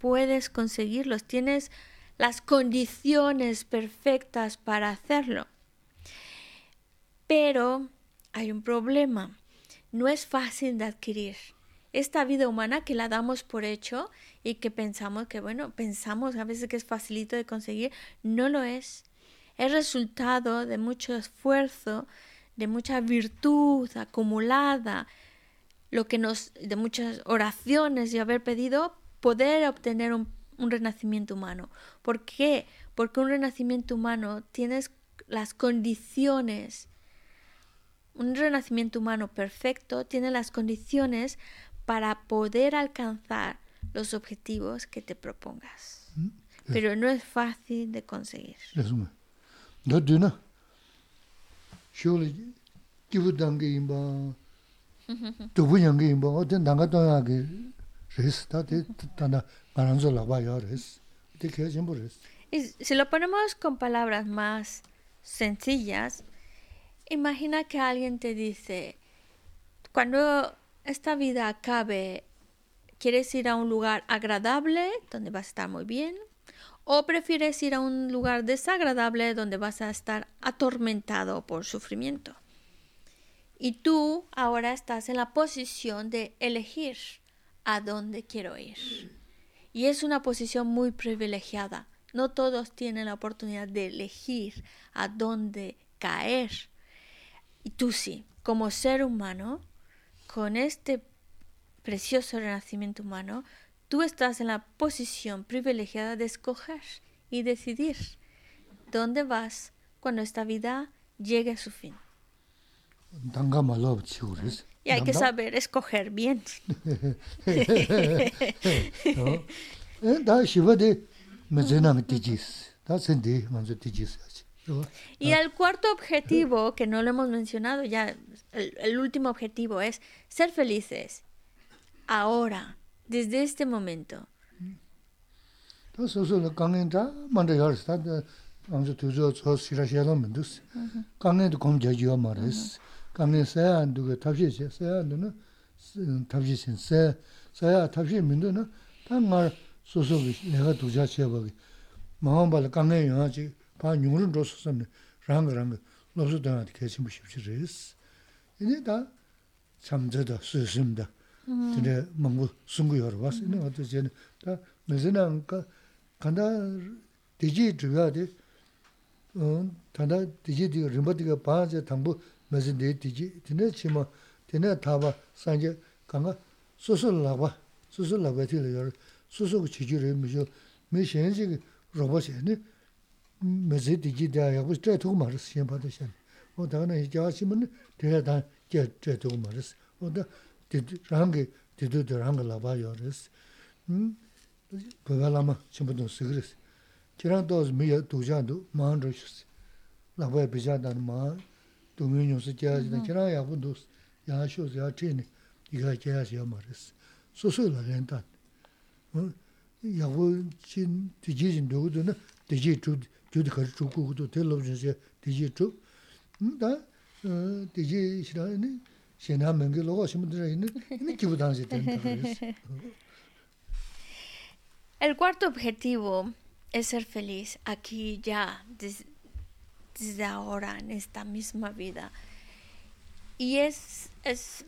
Puedes conseguirlos, tienes las condiciones perfectas para hacerlo. Pero hay un problema, no es fácil de adquirir esta vida humana que la damos por hecho y que pensamos que, bueno, pensamos a veces que es facilito de conseguir, no lo es. Es resultado de mucho esfuerzo, de mucha virtud acumulada, lo que nos, de muchas oraciones y haber pedido poder obtener un, un renacimiento humano. ¿Por qué? Porque un renacimiento humano tienes las condiciones un renacimiento humano perfecto tiene las condiciones para poder alcanzar los objetivos que te propongas. Pero no es fácil de conseguir. No duna. Shole kibu dange imba. Tubu yange imba. O ten danga tonga ge Y si lo ponemos con palabras más sencillas, imagina que alguien te dice, cuando esta vida acabe, ¿quieres ir a un lugar agradable donde vas a estar muy bien? ¿O prefieres ir a un lugar desagradable donde vas a estar atormentado por sufrimiento? Y tú ahora estás en la posición de elegir a dónde quiero ir. Y es una posición muy privilegiada. No todos tienen la oportunidad de elegir a dónde caer. Y tú sí, como ser humano, con este precioso renacimiento humano, tú estás en la posición privilegiada de escoger y decidir dónde vas cuando esta vida llegue a su fin. Y hay que saber escoger bien. *laughs* Y el cuarto objetivo, que no lo hemos mencionado ya, el, el último objetivo es ser felices ahora, desde este momento. 강내 사야 누가 답시 사야 누나 답시 신 사야 사야 답시 민도나 당말 소소 내가 두자 쳐보기 마음발 강내 영하지 바 용을 줘서는 랑랑 로스다한테 계신 분 싶지레스 이제 다 참저다 쓰심다 근데 뭔가 숨고 여러 봤어 이제 어떻게 다 매진한가 간다 디지 들어가야 어 단다 디지 디가 림바디가 바제 당부 mēsī dē tīchī, tīne chīma, tīne tāpa sāngi kāngā sūsū lāpa, sūsū lāpa tīla yorī, sūsū ku chīchī rī mīshō, mī shēn chī rōpa shēni, mēsī tīchī dā yāgu chē tūku mā rīs, shēn pātā shēni. O tā nā yā chīma nī, tīla dā chē chē tūku mā rīs, o tā rāngi, tītū tū rāngi lāpa yorī rīs, bhagā lāma chīma tū sīg rīs. Chirāng tōs mī yā tū chāndu mān rō shīs, lāpa yā pīchā tāni mān dōngyō nyō sī kia sī tā, kī rā yā pū dō sī, yaa shio yaa chini, ikaa kyaa siyaa maa res. So so la ren taan. Yaa wu chin tiji jin dogu do na. El cuarto objetivo es ser feliz aquí ya, des- desde ahora, en esta misma vida. Y es, es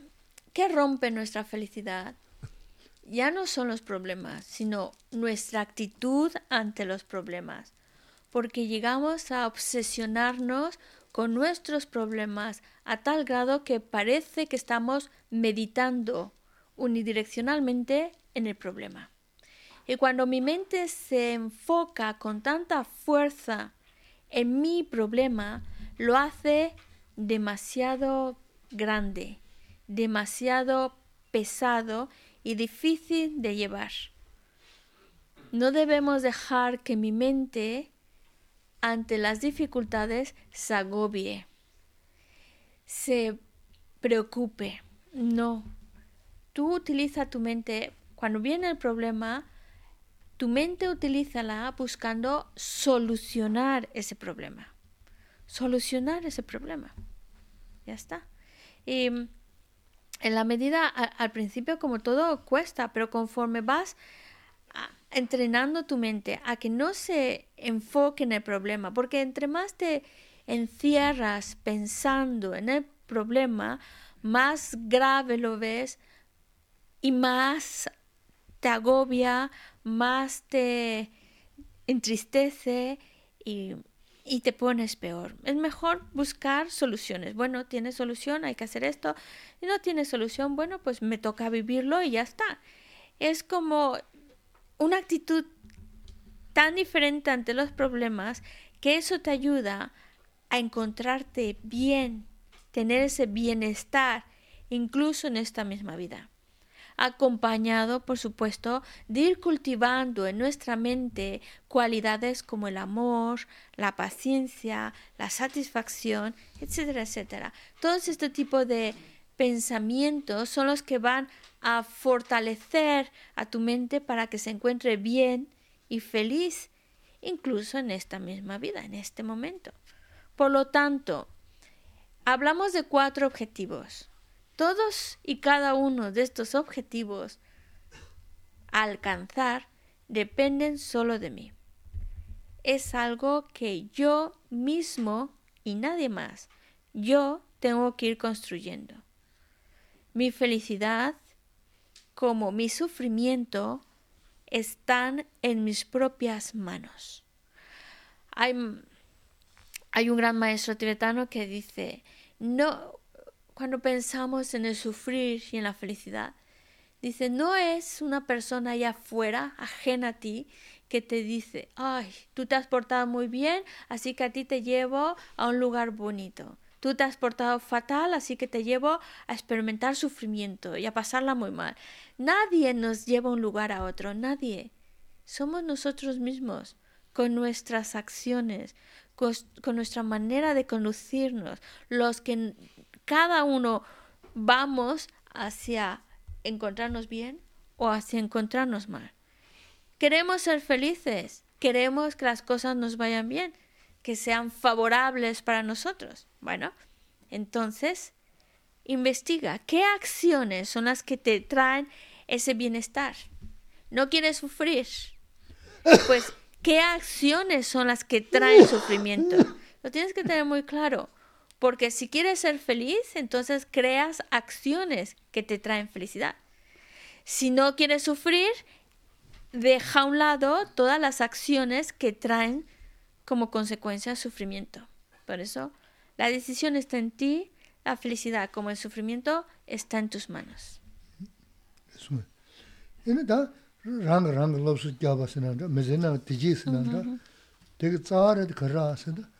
¿qué rompe nuestra felicidad? Ya no son los problemas, sino nuestra actitud ante los problemas. Porque llegamos a obsesionarnos con nuestros problemas a tal grado que parece que estamos meditando unidireccionalmente en el problema. Y cuando mi mente se enfoca con tanta fuerza en mi problema, lo hace demasiado grande, demasiado pesado y difícil de llevar. No debemos dejar que mi mente ante las dificultades se agobie, se preocupe. No. Tú utiliza tu mente, cuando viene el problema, tu mente utilízala buscando solucionar ese problema. Solucionar ese problema. Ya está. Y en la medida, a- al principio como todo cuesta, pero conforme vas a- entrenando tu mente a que no se enfoque en el problema, porque entre más te encierras pensando en el problema, más grave lo ves y más te agobia, más te entristece y, y te pones peor. Es mejor buscar soluciones. Bueno, tiene solución, hay que hacer esto. Y no tiene solución, bueno, pues me toca vivirlo y ya está. Es como una actitud tan diferente ante los problemas que eso te ayuda a encontrarte bien, tener ese bienestar, incluso en esta misma vida acompañado, por supuesto, de ir cultivando en nuestra mente cualidades como el amor, la paciencia, la satisfacción, etcétera, etcétera. Todos este tipo de pensamientos son los que van a fortalecer a tu mente para que se encuentre bien y feliz, incluso en esta misma vida, en este momento. Por lo tanto, hablamos de cuatro objetivos. Todos y cada uno de estos objetivos a alcanzar dependen solo de mí. Es algo que yo mismo y nadie más, yo tengo que ir construyendo. Mi felicidad como mi sufrimiento están en mis propias manos. Hay, hay un gran maestro tibetano que dice, no, cuando pensamos en el sufrir y en la felicidad, dice, no es una persona allá afuera, ajena a ti, que te dice, ay, tú te has portado muy bien, así que a ti te llevo a un lugar bonito. Tú te has portado fatal, así que te llevo a experimentar sufrimiento y a pasarla muy mal. Nadie nos lleva a un lugar a otro, nadie. Somos nosotros mismos, con nuestras acciones, con, con nuestra manera de conducirnos, los que cada uno vamos hacia encontrarnos bien o hacia encontrarnos mal. Queremos ser felices, queremos que las cosas nos vayan bien, que sean favorables para nosotros. Bueno, entonces investiga qué acciones son las que te traen ese bienestar. ¿No quieres sufrir? Pues, ¿qué acciones son las que traen sufrimiento? Lo tienes que tener muy claro. Porque si quieres ser feliz, entonces creas acciones que te traen felicidad. Si no quieres sufrir, deja a un lado todas las acciones que traen como consecuencia sufrimiento. Por eso, la decisión está en ti, la felicidad como el sufrimiento está en tus manos. Eso. Ene da rang rang lobsu gyaba sinanda, mezena tiji sinanda, tega tsaara de kara sinda,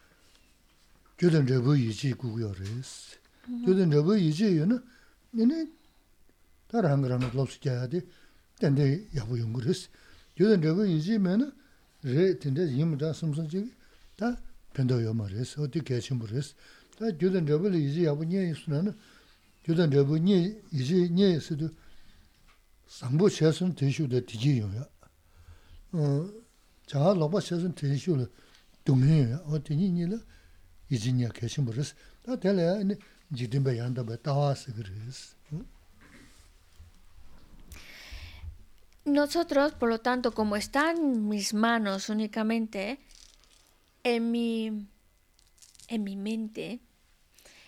gyuden rebu yiji guguyo res. Mm-hmm. gyuden rebu yiji yu na, nini tar hangarana lopsi jaya di tende yabu yungu res. gyuden rebu yiji me na, re tende yimda samsan chigi ta pendo yoma res, oti kachimbo res. Ta gyuden rebu yiji yabu nye yisu na na, gyuden rebu nye yiji nye yisu du sangbo chesun tenshu da tiji yunga. Uh, chaha lopa chesun tenshu la dungi yunga, oti nyi nyi la yung ya, o tingi nye le iji nye keshin buris. Ta tela ya, jidinba yanda ba tawa sikiris. Nosotros, por lo tanto, como está en mis manos únicamente, en mi, en mi mente,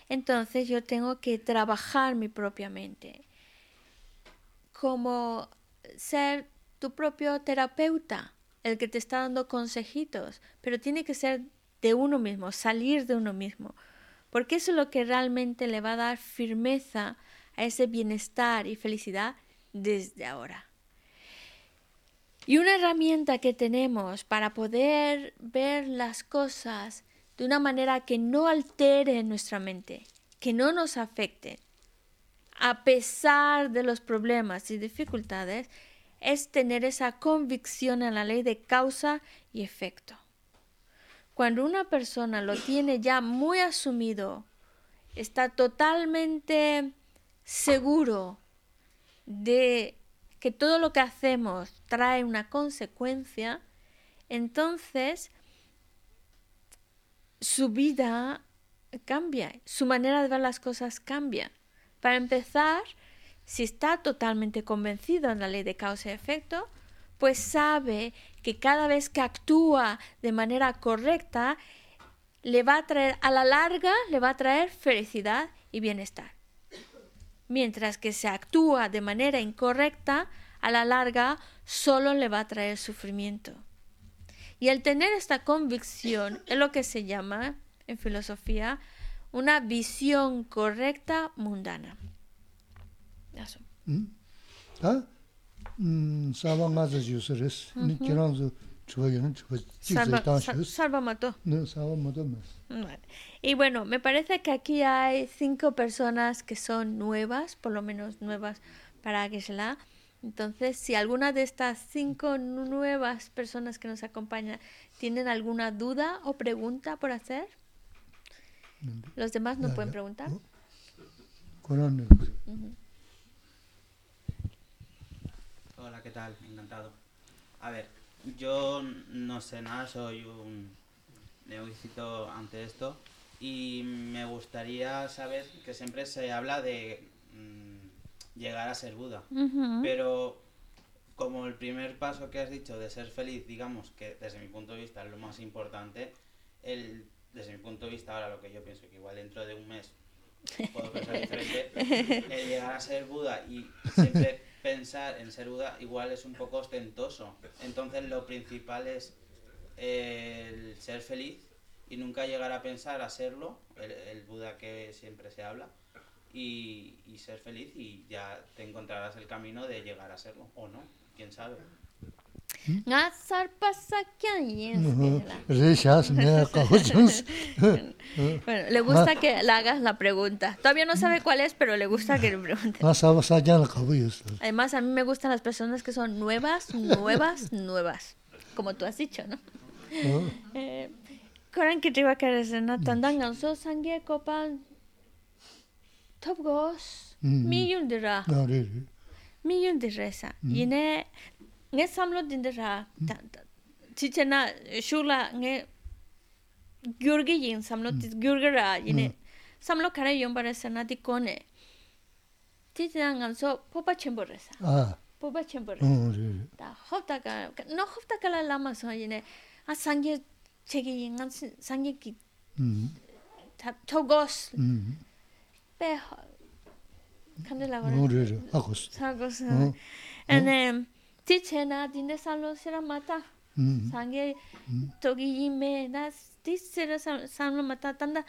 entonces yo tengo que trabajar mi propia mente. Como ser tu propio terapeuta, el que te está dando consejitos, pero tiene que ser de uno mismo, salir de uno mismo, porque eso es lo que realmente le va a dar firmeza a ese bienestar y felicidad desde ahora. Y una herramienta que tenemos para poder ver las cosas de una manera que no altere nuestra mente, que no nos afecte, a pesar de los problemas y dificultades, es tener esa convicción en la ley de causa y efecto. Cuando una persona lo tiene ya muy asumido, está totalmente seguro de que todo lo que hacemos trae una consecuencia, entonces su vida cambia, su manera de ver las cosas cambia. Para empezar, si está totalmente convencido en la ley de causa y efecto, pues sabe que cada vez que actúa de manera correcta, le va a traer, a la larga, le va a traer felicidad y bienestar. Mientras que se actúa de manera incorrecta, a la larga solo le va a traer sufrimiento. Y el tener esta convicción es lo que se llama en filosofía una visión correcta mundana. Eso. ¿Ah? Saba nga zi yu si res. Ni kirang zi chuba yun, chuba jik zi sal- shus. salva mató. No, mato mas. Vale. Y bueno, me parece que aquí hay cinco personas que son nuevas, por lo menos nuevas para Geshe-la. Entonces, si alguna de estas cinco nuevas personas que nos acompañan tienen alguna duda o pregunta por hacer, los demás no pueden preguntar. Oh. Koran ni. Hola, ¿qué tal? Encantado. A ver, yo no sé nada, soy un neófito ante esto y me gustaría saber que siempre se habla de mm, llegar a ser Buda, Ujú. pero como el primer paso que has dicho de ser feliz, digamos que desde mi punto de vista es lo más importante, el, desde mi punto de vista ahora lo que yo pienso que igual dentro de un mes puedo pensar *laughs* diferente, el llegar a ser Buda y siempre pensar en ser Buda igual es un poco ostentoso. Entonces lo principal es el ser feliz y nunca llegar a pensar a serlo, el, el Buda que siempre se habla, y, y ser feliz y ya te encontrarás el camino de llegar a serlo, o no, quién sabe. Kaho *laughs* chans. Bueno, le gusta que le hagas la pregunta. Todavía no sabe cuál es, pero le gusta que le pregunte. Además, a mí me gustan las personas que son nuevas, nuevas, nuevas. Como tú has dicho, ¿no? Eh, Koran ki triwa kare se na tanda nganso sangye kopal top gos Mm. mi yun dira Nga re re. mi yun dira sa yine nge samlo dinda ra chiche na shula nge gyurge yin samlo gyurge ra yine samlo kara yomba ra sana di kone chiche na ngamso popa chenpo ra sa popa chenpo ra da hopta ka no hopta kala lama so yine a sangye chege yin ngam sangye ki chogos pe kandela gora no re re akos akos and then ti che na dinde salo sira mata mm. sange mm. togi ime na ti sira salo mata tanda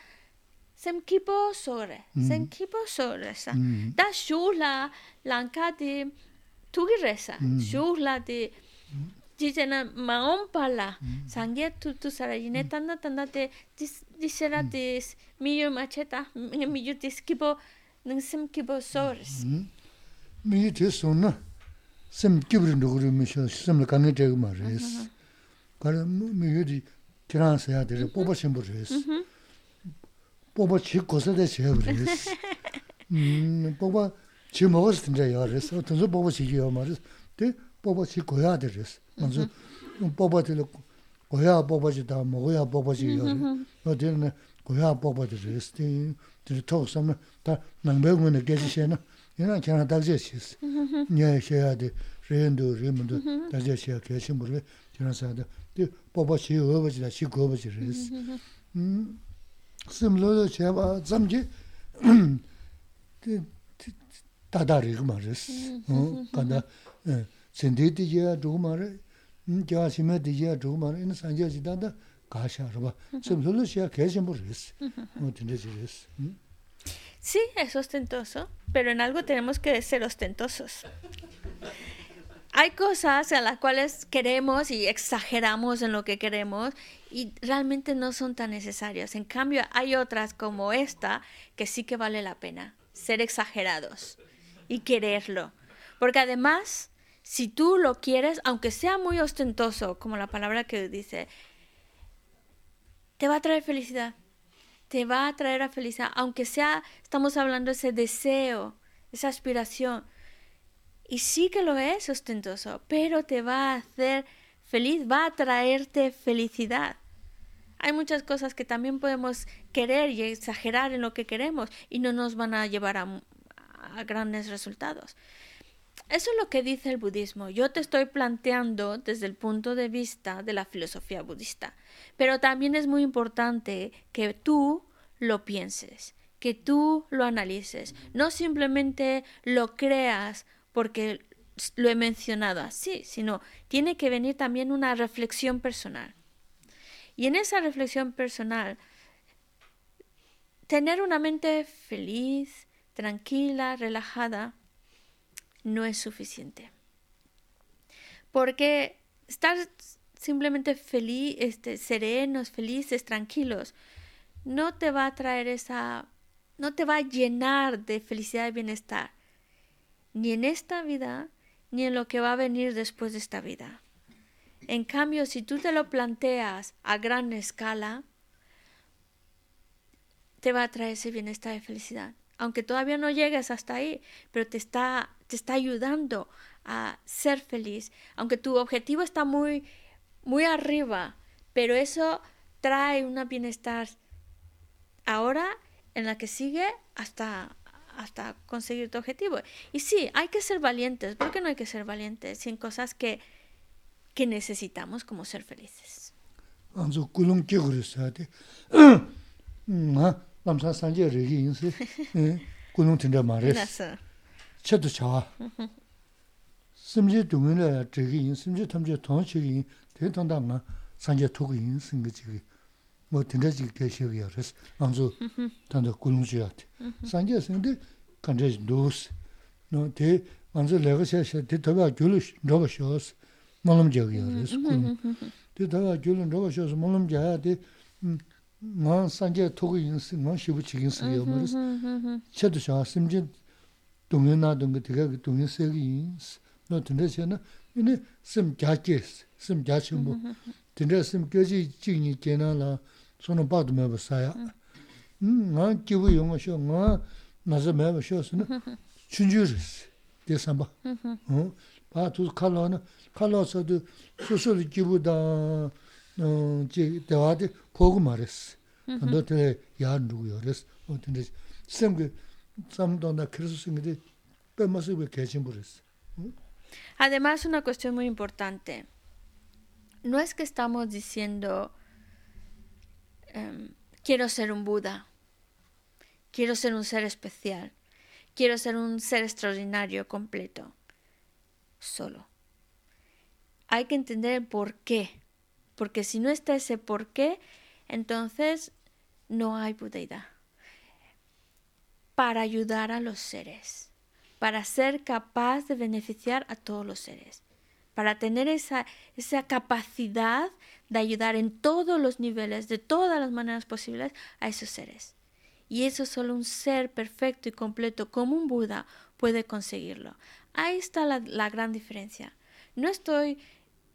sem kipo sore mm. sem kipo sore sa. Da shula lanka di tugi resa shula di jijena maon pala sangye tu tu sara yine tanda tanda te disera dis miyo macheta miyo dis kipo ningsem kipo sores miyo dis sona sim kibri nukuri misho simla kange chaygu ma res. Kare mi yudi tiraan saya dhiri poba shimbu res. Mhm. Poba chi kosa de chayabu res. Mm, poba chi mogas tinja ya res. Tanzu poba chi kiya ma res. Di poba chi goya de res. Tanzu mhm. poba tila goya poba chi da mogoya poba chi ya mhm, res. Dili na goya poba de res. Dili togo samna ta nangbayo ngu na gechi shena. 야 보바지 야레 어디는 고야 보바들레스 데 토스면 다 남배우는 게지시나 얘는 그냥 달제시스 네 해야 돼 레인도 레몬도 달제시야 계신 분을 지나서다 데 보바 지 어버지다 지 고버지레스 음 심로도 제가 잠지 다다리 그 말이스. 어, 간다. 예. 센데디야 두 말에 음, 자시메 디야 두 말에 인 산제지다다 가샤로 봐. 심솔로시야 계신 버리스. 어, 진짜지스. 음. Sí, es ostentoso, pero en algo tenemos que ser ostentosos. Hay cosas en las cuales queremos y exageramos en lo que queremos y realmente no son tan necesarias. En cambio, hay otras como esta que sí que vale la pena ser exagerados y quererlo. Porque además, si tú lo quieres, aunque sea muy ostentoso, como la palabra que dice, te va a traer felicidad. Te va a traer a felicidad, aunque sea, estamos hablando de ese deseo, esa aspiración. Y sí que lo es ostentoso, pero te va a hacer feliz, va a traerte felicidad. Hay muchas cosas que también podemos querer y exagerar en lo que queremos y no nos van a llevar a, a grandes resultados. Eso es lo que dice el budismo. Yo te estoy planteando desde el punto de vista de la filosofía budista. Pero también es muy importante que tú lo pienses, que tú lo analices. No simplemente lo creas porque lo he mencionado así, sino tiene que venir también una reflexión personal. Y en esa reflexión personal, tener una mente feliz, tranquila, relajada, no es suficiente. Porque estar simplemente feliz, este, serenos, felices, tranquilos, no te va a traer esa, no te va a llenar de felicidad y bienestar, ni en esta vida, ni en lo que va a venir después de esta vida. En cambio, si tú te lo planteas a gran escala, te va a traer ese bienestar y felicidad. Aunque todavía no llegues hasta ahí, pero te está, te está ayudando a ser feliz. Aunque tu objetivo está muy, muy arriba, pero eso trae un bienestar ahora en la que sigue hasta, hasta conseguir tu objetivo. Y sí, hay que ser valientes. ¿Por qué no hay que ser valientes sin cosas que, que necesitamos como ser felices? 안저 꿀ung 끼그르사데. 음, 남사 산제 레기 인세. *laughs* 예. 꿀ung tinda 마레스. Nasa. 쳐도 좋아. *laughs* 심지 동문에 저기 인 심지 탐지 통치기 Tē tōndā ngā sāngyā tōku yīn sīngi chīgī, mō tēndā chīgī tē shīgī yā rēs, ngā sō tāndā gulung chī yā tē. Sāngyā sīngi kāndā chī ndōs, tē ngā sō lēgā shā shā, tē tabā gyūlu ndabā shōs, mōlam chā yā rēs, tē tabā gyūlu ndabā shōs, mōlam chā yā tē ngā sāngyā tōku yīn sīngi, ngā shību chīgī sīngi yā mō rēs, chā tō shā sīmchī dōngyā nā dōngyā tē kā dōngyā sēgī yīn, nō tēndā chā 자야 돼. 뭐 산제 토기 인생 뭐 시부치긴 쓰여 말이스. 쳐도 좋아. 심지 동연나던 거 되게 그 동연 세기 너 된다잖아. 이네 심 자케스. 심 자치 뭐. 된다 심 겨지 지니 게나라 손은 봐도 매 사야. 음, 나 기부 용어셔. 나 나서 매 버셔스는 춘주르스. 대삼바. 어? 바투 칼로나 칼로서도 소소리 기부다 어, 제 대화데 보고 말했어. 너한테 야 누구요? 그래서 어 근데 쌤그 쌈도나 그래서 생각이 빼마서 왜 계신 버렸어. Además, una cuestión muy importante. No es que estamos diciendo, em, quiero ser un Buda, quiero ser un ser especial, quiero ser un ser extraordinario, completo, solo. Hay que entender el por qué, porque si no está ese por qué, entonces no hay budeidad. Para ayudar a los seres para ser capaz de beneficiar a todos los seres, para tener esa, esa capacidad de ayudar en todos los niveles, de todas las maneras posibles, a esos seres. Y eso solo un ser perfecto y completo como un Buda puede conseguirlo. Ahí está la, la gran diferencia. No estoy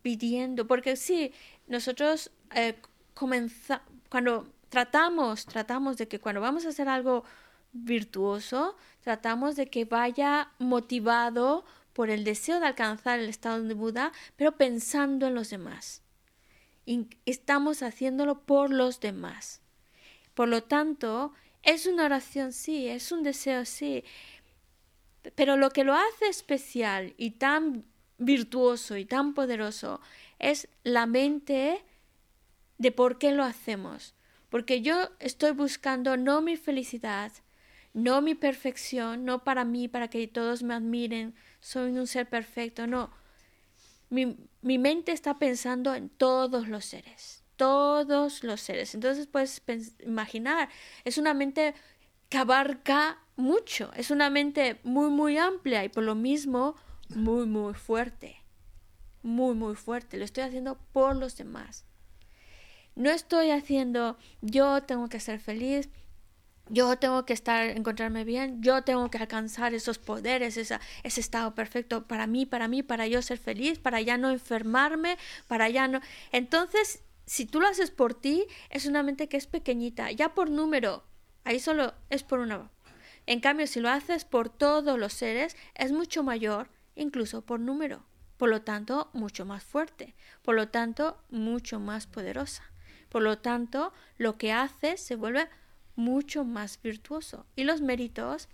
pidiendo, porque sí, nosotros eh, comenzamos, cuando tratamos, tratamos de que cuando vamos a hacer algo virtuoso, tratamos de que vaya motivado por el deseo de alcanzar el estado de Buda, pero pensando en los demás. Y estamos haciéndolo por los demás. Por lo tanto, es una oración, sí, es un deseo, sí, pero lo que lo hace especial y tan virtuoso y tan poderoso es la mente de por qué lo hacemos. Porque yo estoy buscando no mi felicidad, no mi perfección, no para mí, para que todos me admiren, soy un ser perfecto, no. Mi, mi mente está pensando en todos los seres, todos los seres. Entonces puedes imaginar, es una mente que abarca mucho, es una mente muy, muy amplia y por lo mismo muy, muy fuerte. Muy, muy fuerte. Lo estoy haciendo por los demás. No estoy haciendo yo tengo que ser feliz, yo tengo que estar, encontrarme bien, yo tengo que alcanzar esos poderes, esa, ese estado perfecto para mí, para mí, para yo ser feliz, para ya no enfermarme, para ya no... Entonces, si tú lo haces por ti, es una mente que es pequeñita, ya por número, ahí solo es por una. En cambio, si lo haces por todos los seres, es mucho mayor, incluso por número. Por lo tanto, mucho más fuerte. Por lo tanto, mucho más poderosa. Por lo tanto, lo que haces se vuelve mucho más virtuoso. Y los méritos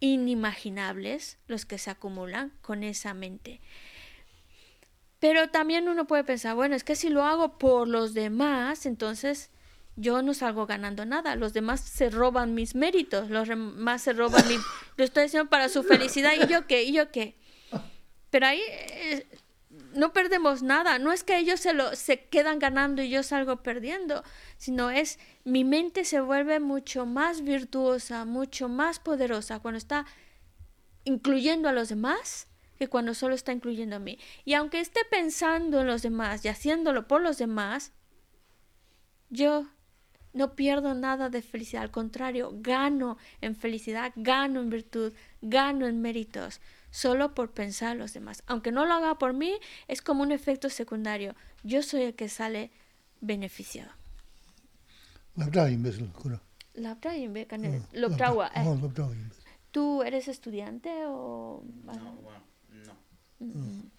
inimaginables, los que se acumulan con esa mente. Pero también uno puede pensar, bueno, es que si lo hago por los demás, entonces yo no salgo ganando nada. Los demás se roban mis méritos, los demás se roban mi... *laughs* Lo estoy haciendo para su felicidad y yo qué, y yo qué. Pero ahí eh, no perdemos nada. No es que ellos se, lo, se quedan ganando y yo salgo perdiendo, sino es mi mente se vuelve mucho más virtuosa, mucho más poderosa cuando está incluyendo a los demás que cuando solo está incluyendo a mí. Y aunque esté pensando en los demás y haciéndolo por los demás, yo no pierdo nada de felicidad, al contrario, gano en felicidad, gano en virtud, gano en méritos, solo por pensar en los demás. Aunque no lo haga por mí, es como un efecto secundario. Yo soy el que sale beneficiado. ¿Tú eres estudiante o...? No, bueno, no. Mm.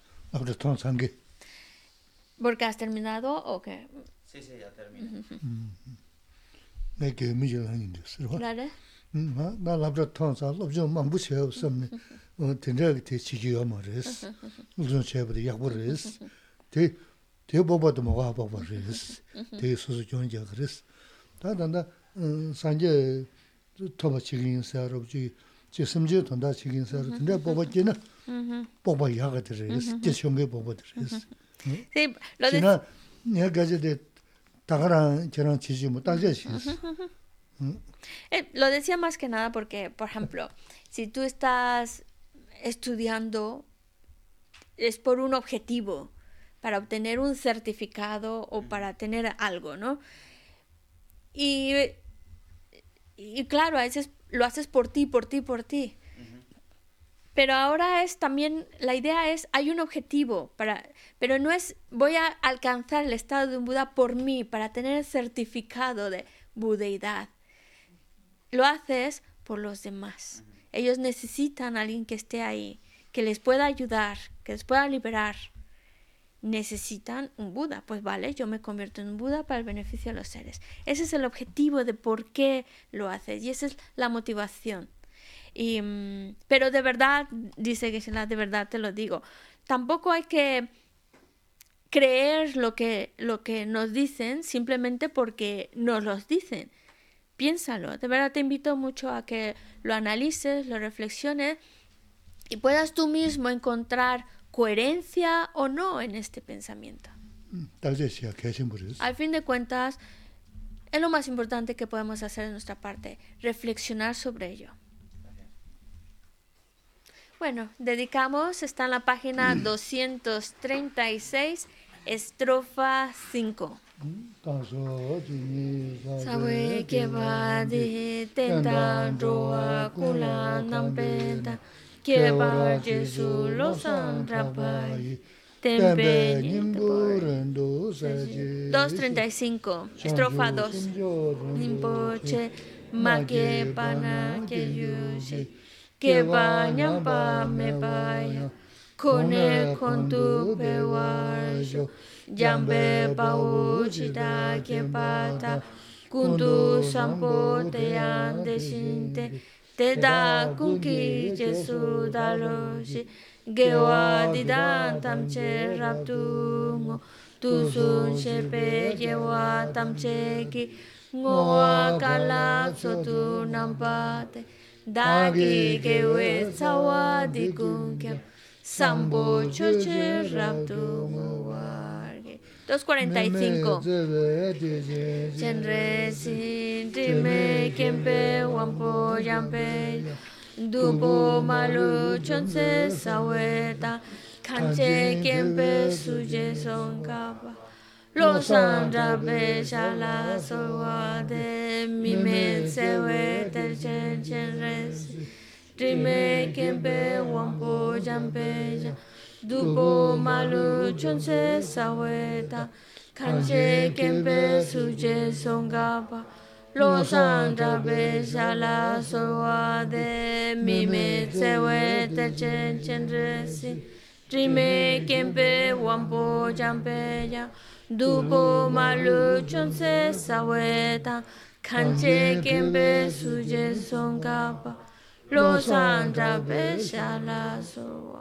¿Porque has terminado o qué? Sí, sí, ya terminé. sī rwa. Nā lāb rā tāng sā, lāb chī māng bū chē wā sā mī, tēn rā kī tē chī kī yā mā rē sī, lū chōng chē bā dī yāk bā rē sī, tē bō bā dā mā wā bā bā rē sī, tē sū sū chōng jā kā rē sī. Tā tā ndā sāng jē tō bā chī kī yī sā rā, chī sīm jī tō ndā chī kī yī sā rā, tēn rā bō bā jī na, bō bā yā kā dī rē sī, jē chōng kē bō bā dī rē sī. Chī nā, nē kā jī dē Eh, lo decía más que nada porque, por ejemplo, si tú estás estudiando, es por un objetivo, para obtener un certificado o para tener algo, ¿no? Y, y claro, a veces lo haces por ti, por ti, por ti. Pero ahora es también, la idea es, hay un objetivo, para, pero no es voy a alcanzar el estado de un Buda por mí, para tener el certificado de budeidad. Lo haces por los demás. Ellos necesitan a alguien que esté ahí, que les pueda ayudar, que les pueda liberar. Necesitan un Buda. Pues vale, yo me convierto en un Buda para el beneficio de los seres. Ese es el objetivo de por qué lo haces y esa es la motivación. Y, mm, pero de verdad, dice que de verdad te lo digo, tampoco hay que creer lo que, lo que nos dicen simplemente porque nos los dicen. Piénsalo, de verdad te invito mucho a que lo analices, lo reflexiones y puedas tú mismo encontrar coherencia o no en este pensamiento. Mm, Al fin de cuentas, es lo más importante que podemos hacer de nuestra parte, reflexionar sobre ello. Bueno, dedicamos, está en la página 236, estrofa 5. Sabe que va de tenta roa kula nampeta que va Jesús los antrapai tempe 235 estrofa 2 Nimpoche ma ke pa na ke yu shi ke pa nyam pa me pa ya. Kone kontu pe wa sho jambe pa u chi da ke pa ta kundu sampo te yan de shin te te da kun ki jesu da lo shi ge wa di dan tam che rap tu ngo tu sun she pe ye wa tam che ki ngo wa ka la so tu nam pa te da ki ke we sa wa di kun ke sambo cho che rap tu ngo wa ge 245 Chen re sin ti me kempe wampo yampe Dupo malu chon se saweta Kanche kempe suje son kapa Lo san rabe shala solwa de. Mi me se we ter chen chen re si. Ti me kempe wampo yampe ya Dupo malu chon se saweta Kanche kempe suje son kapa Lo san rabe shala solwa de Mi me se we ter chen chen re si Trime kempe wampo jampe ya Dupo malu chon se saweta Kanche kempe suje son kapa Lo san rabe shala solwa de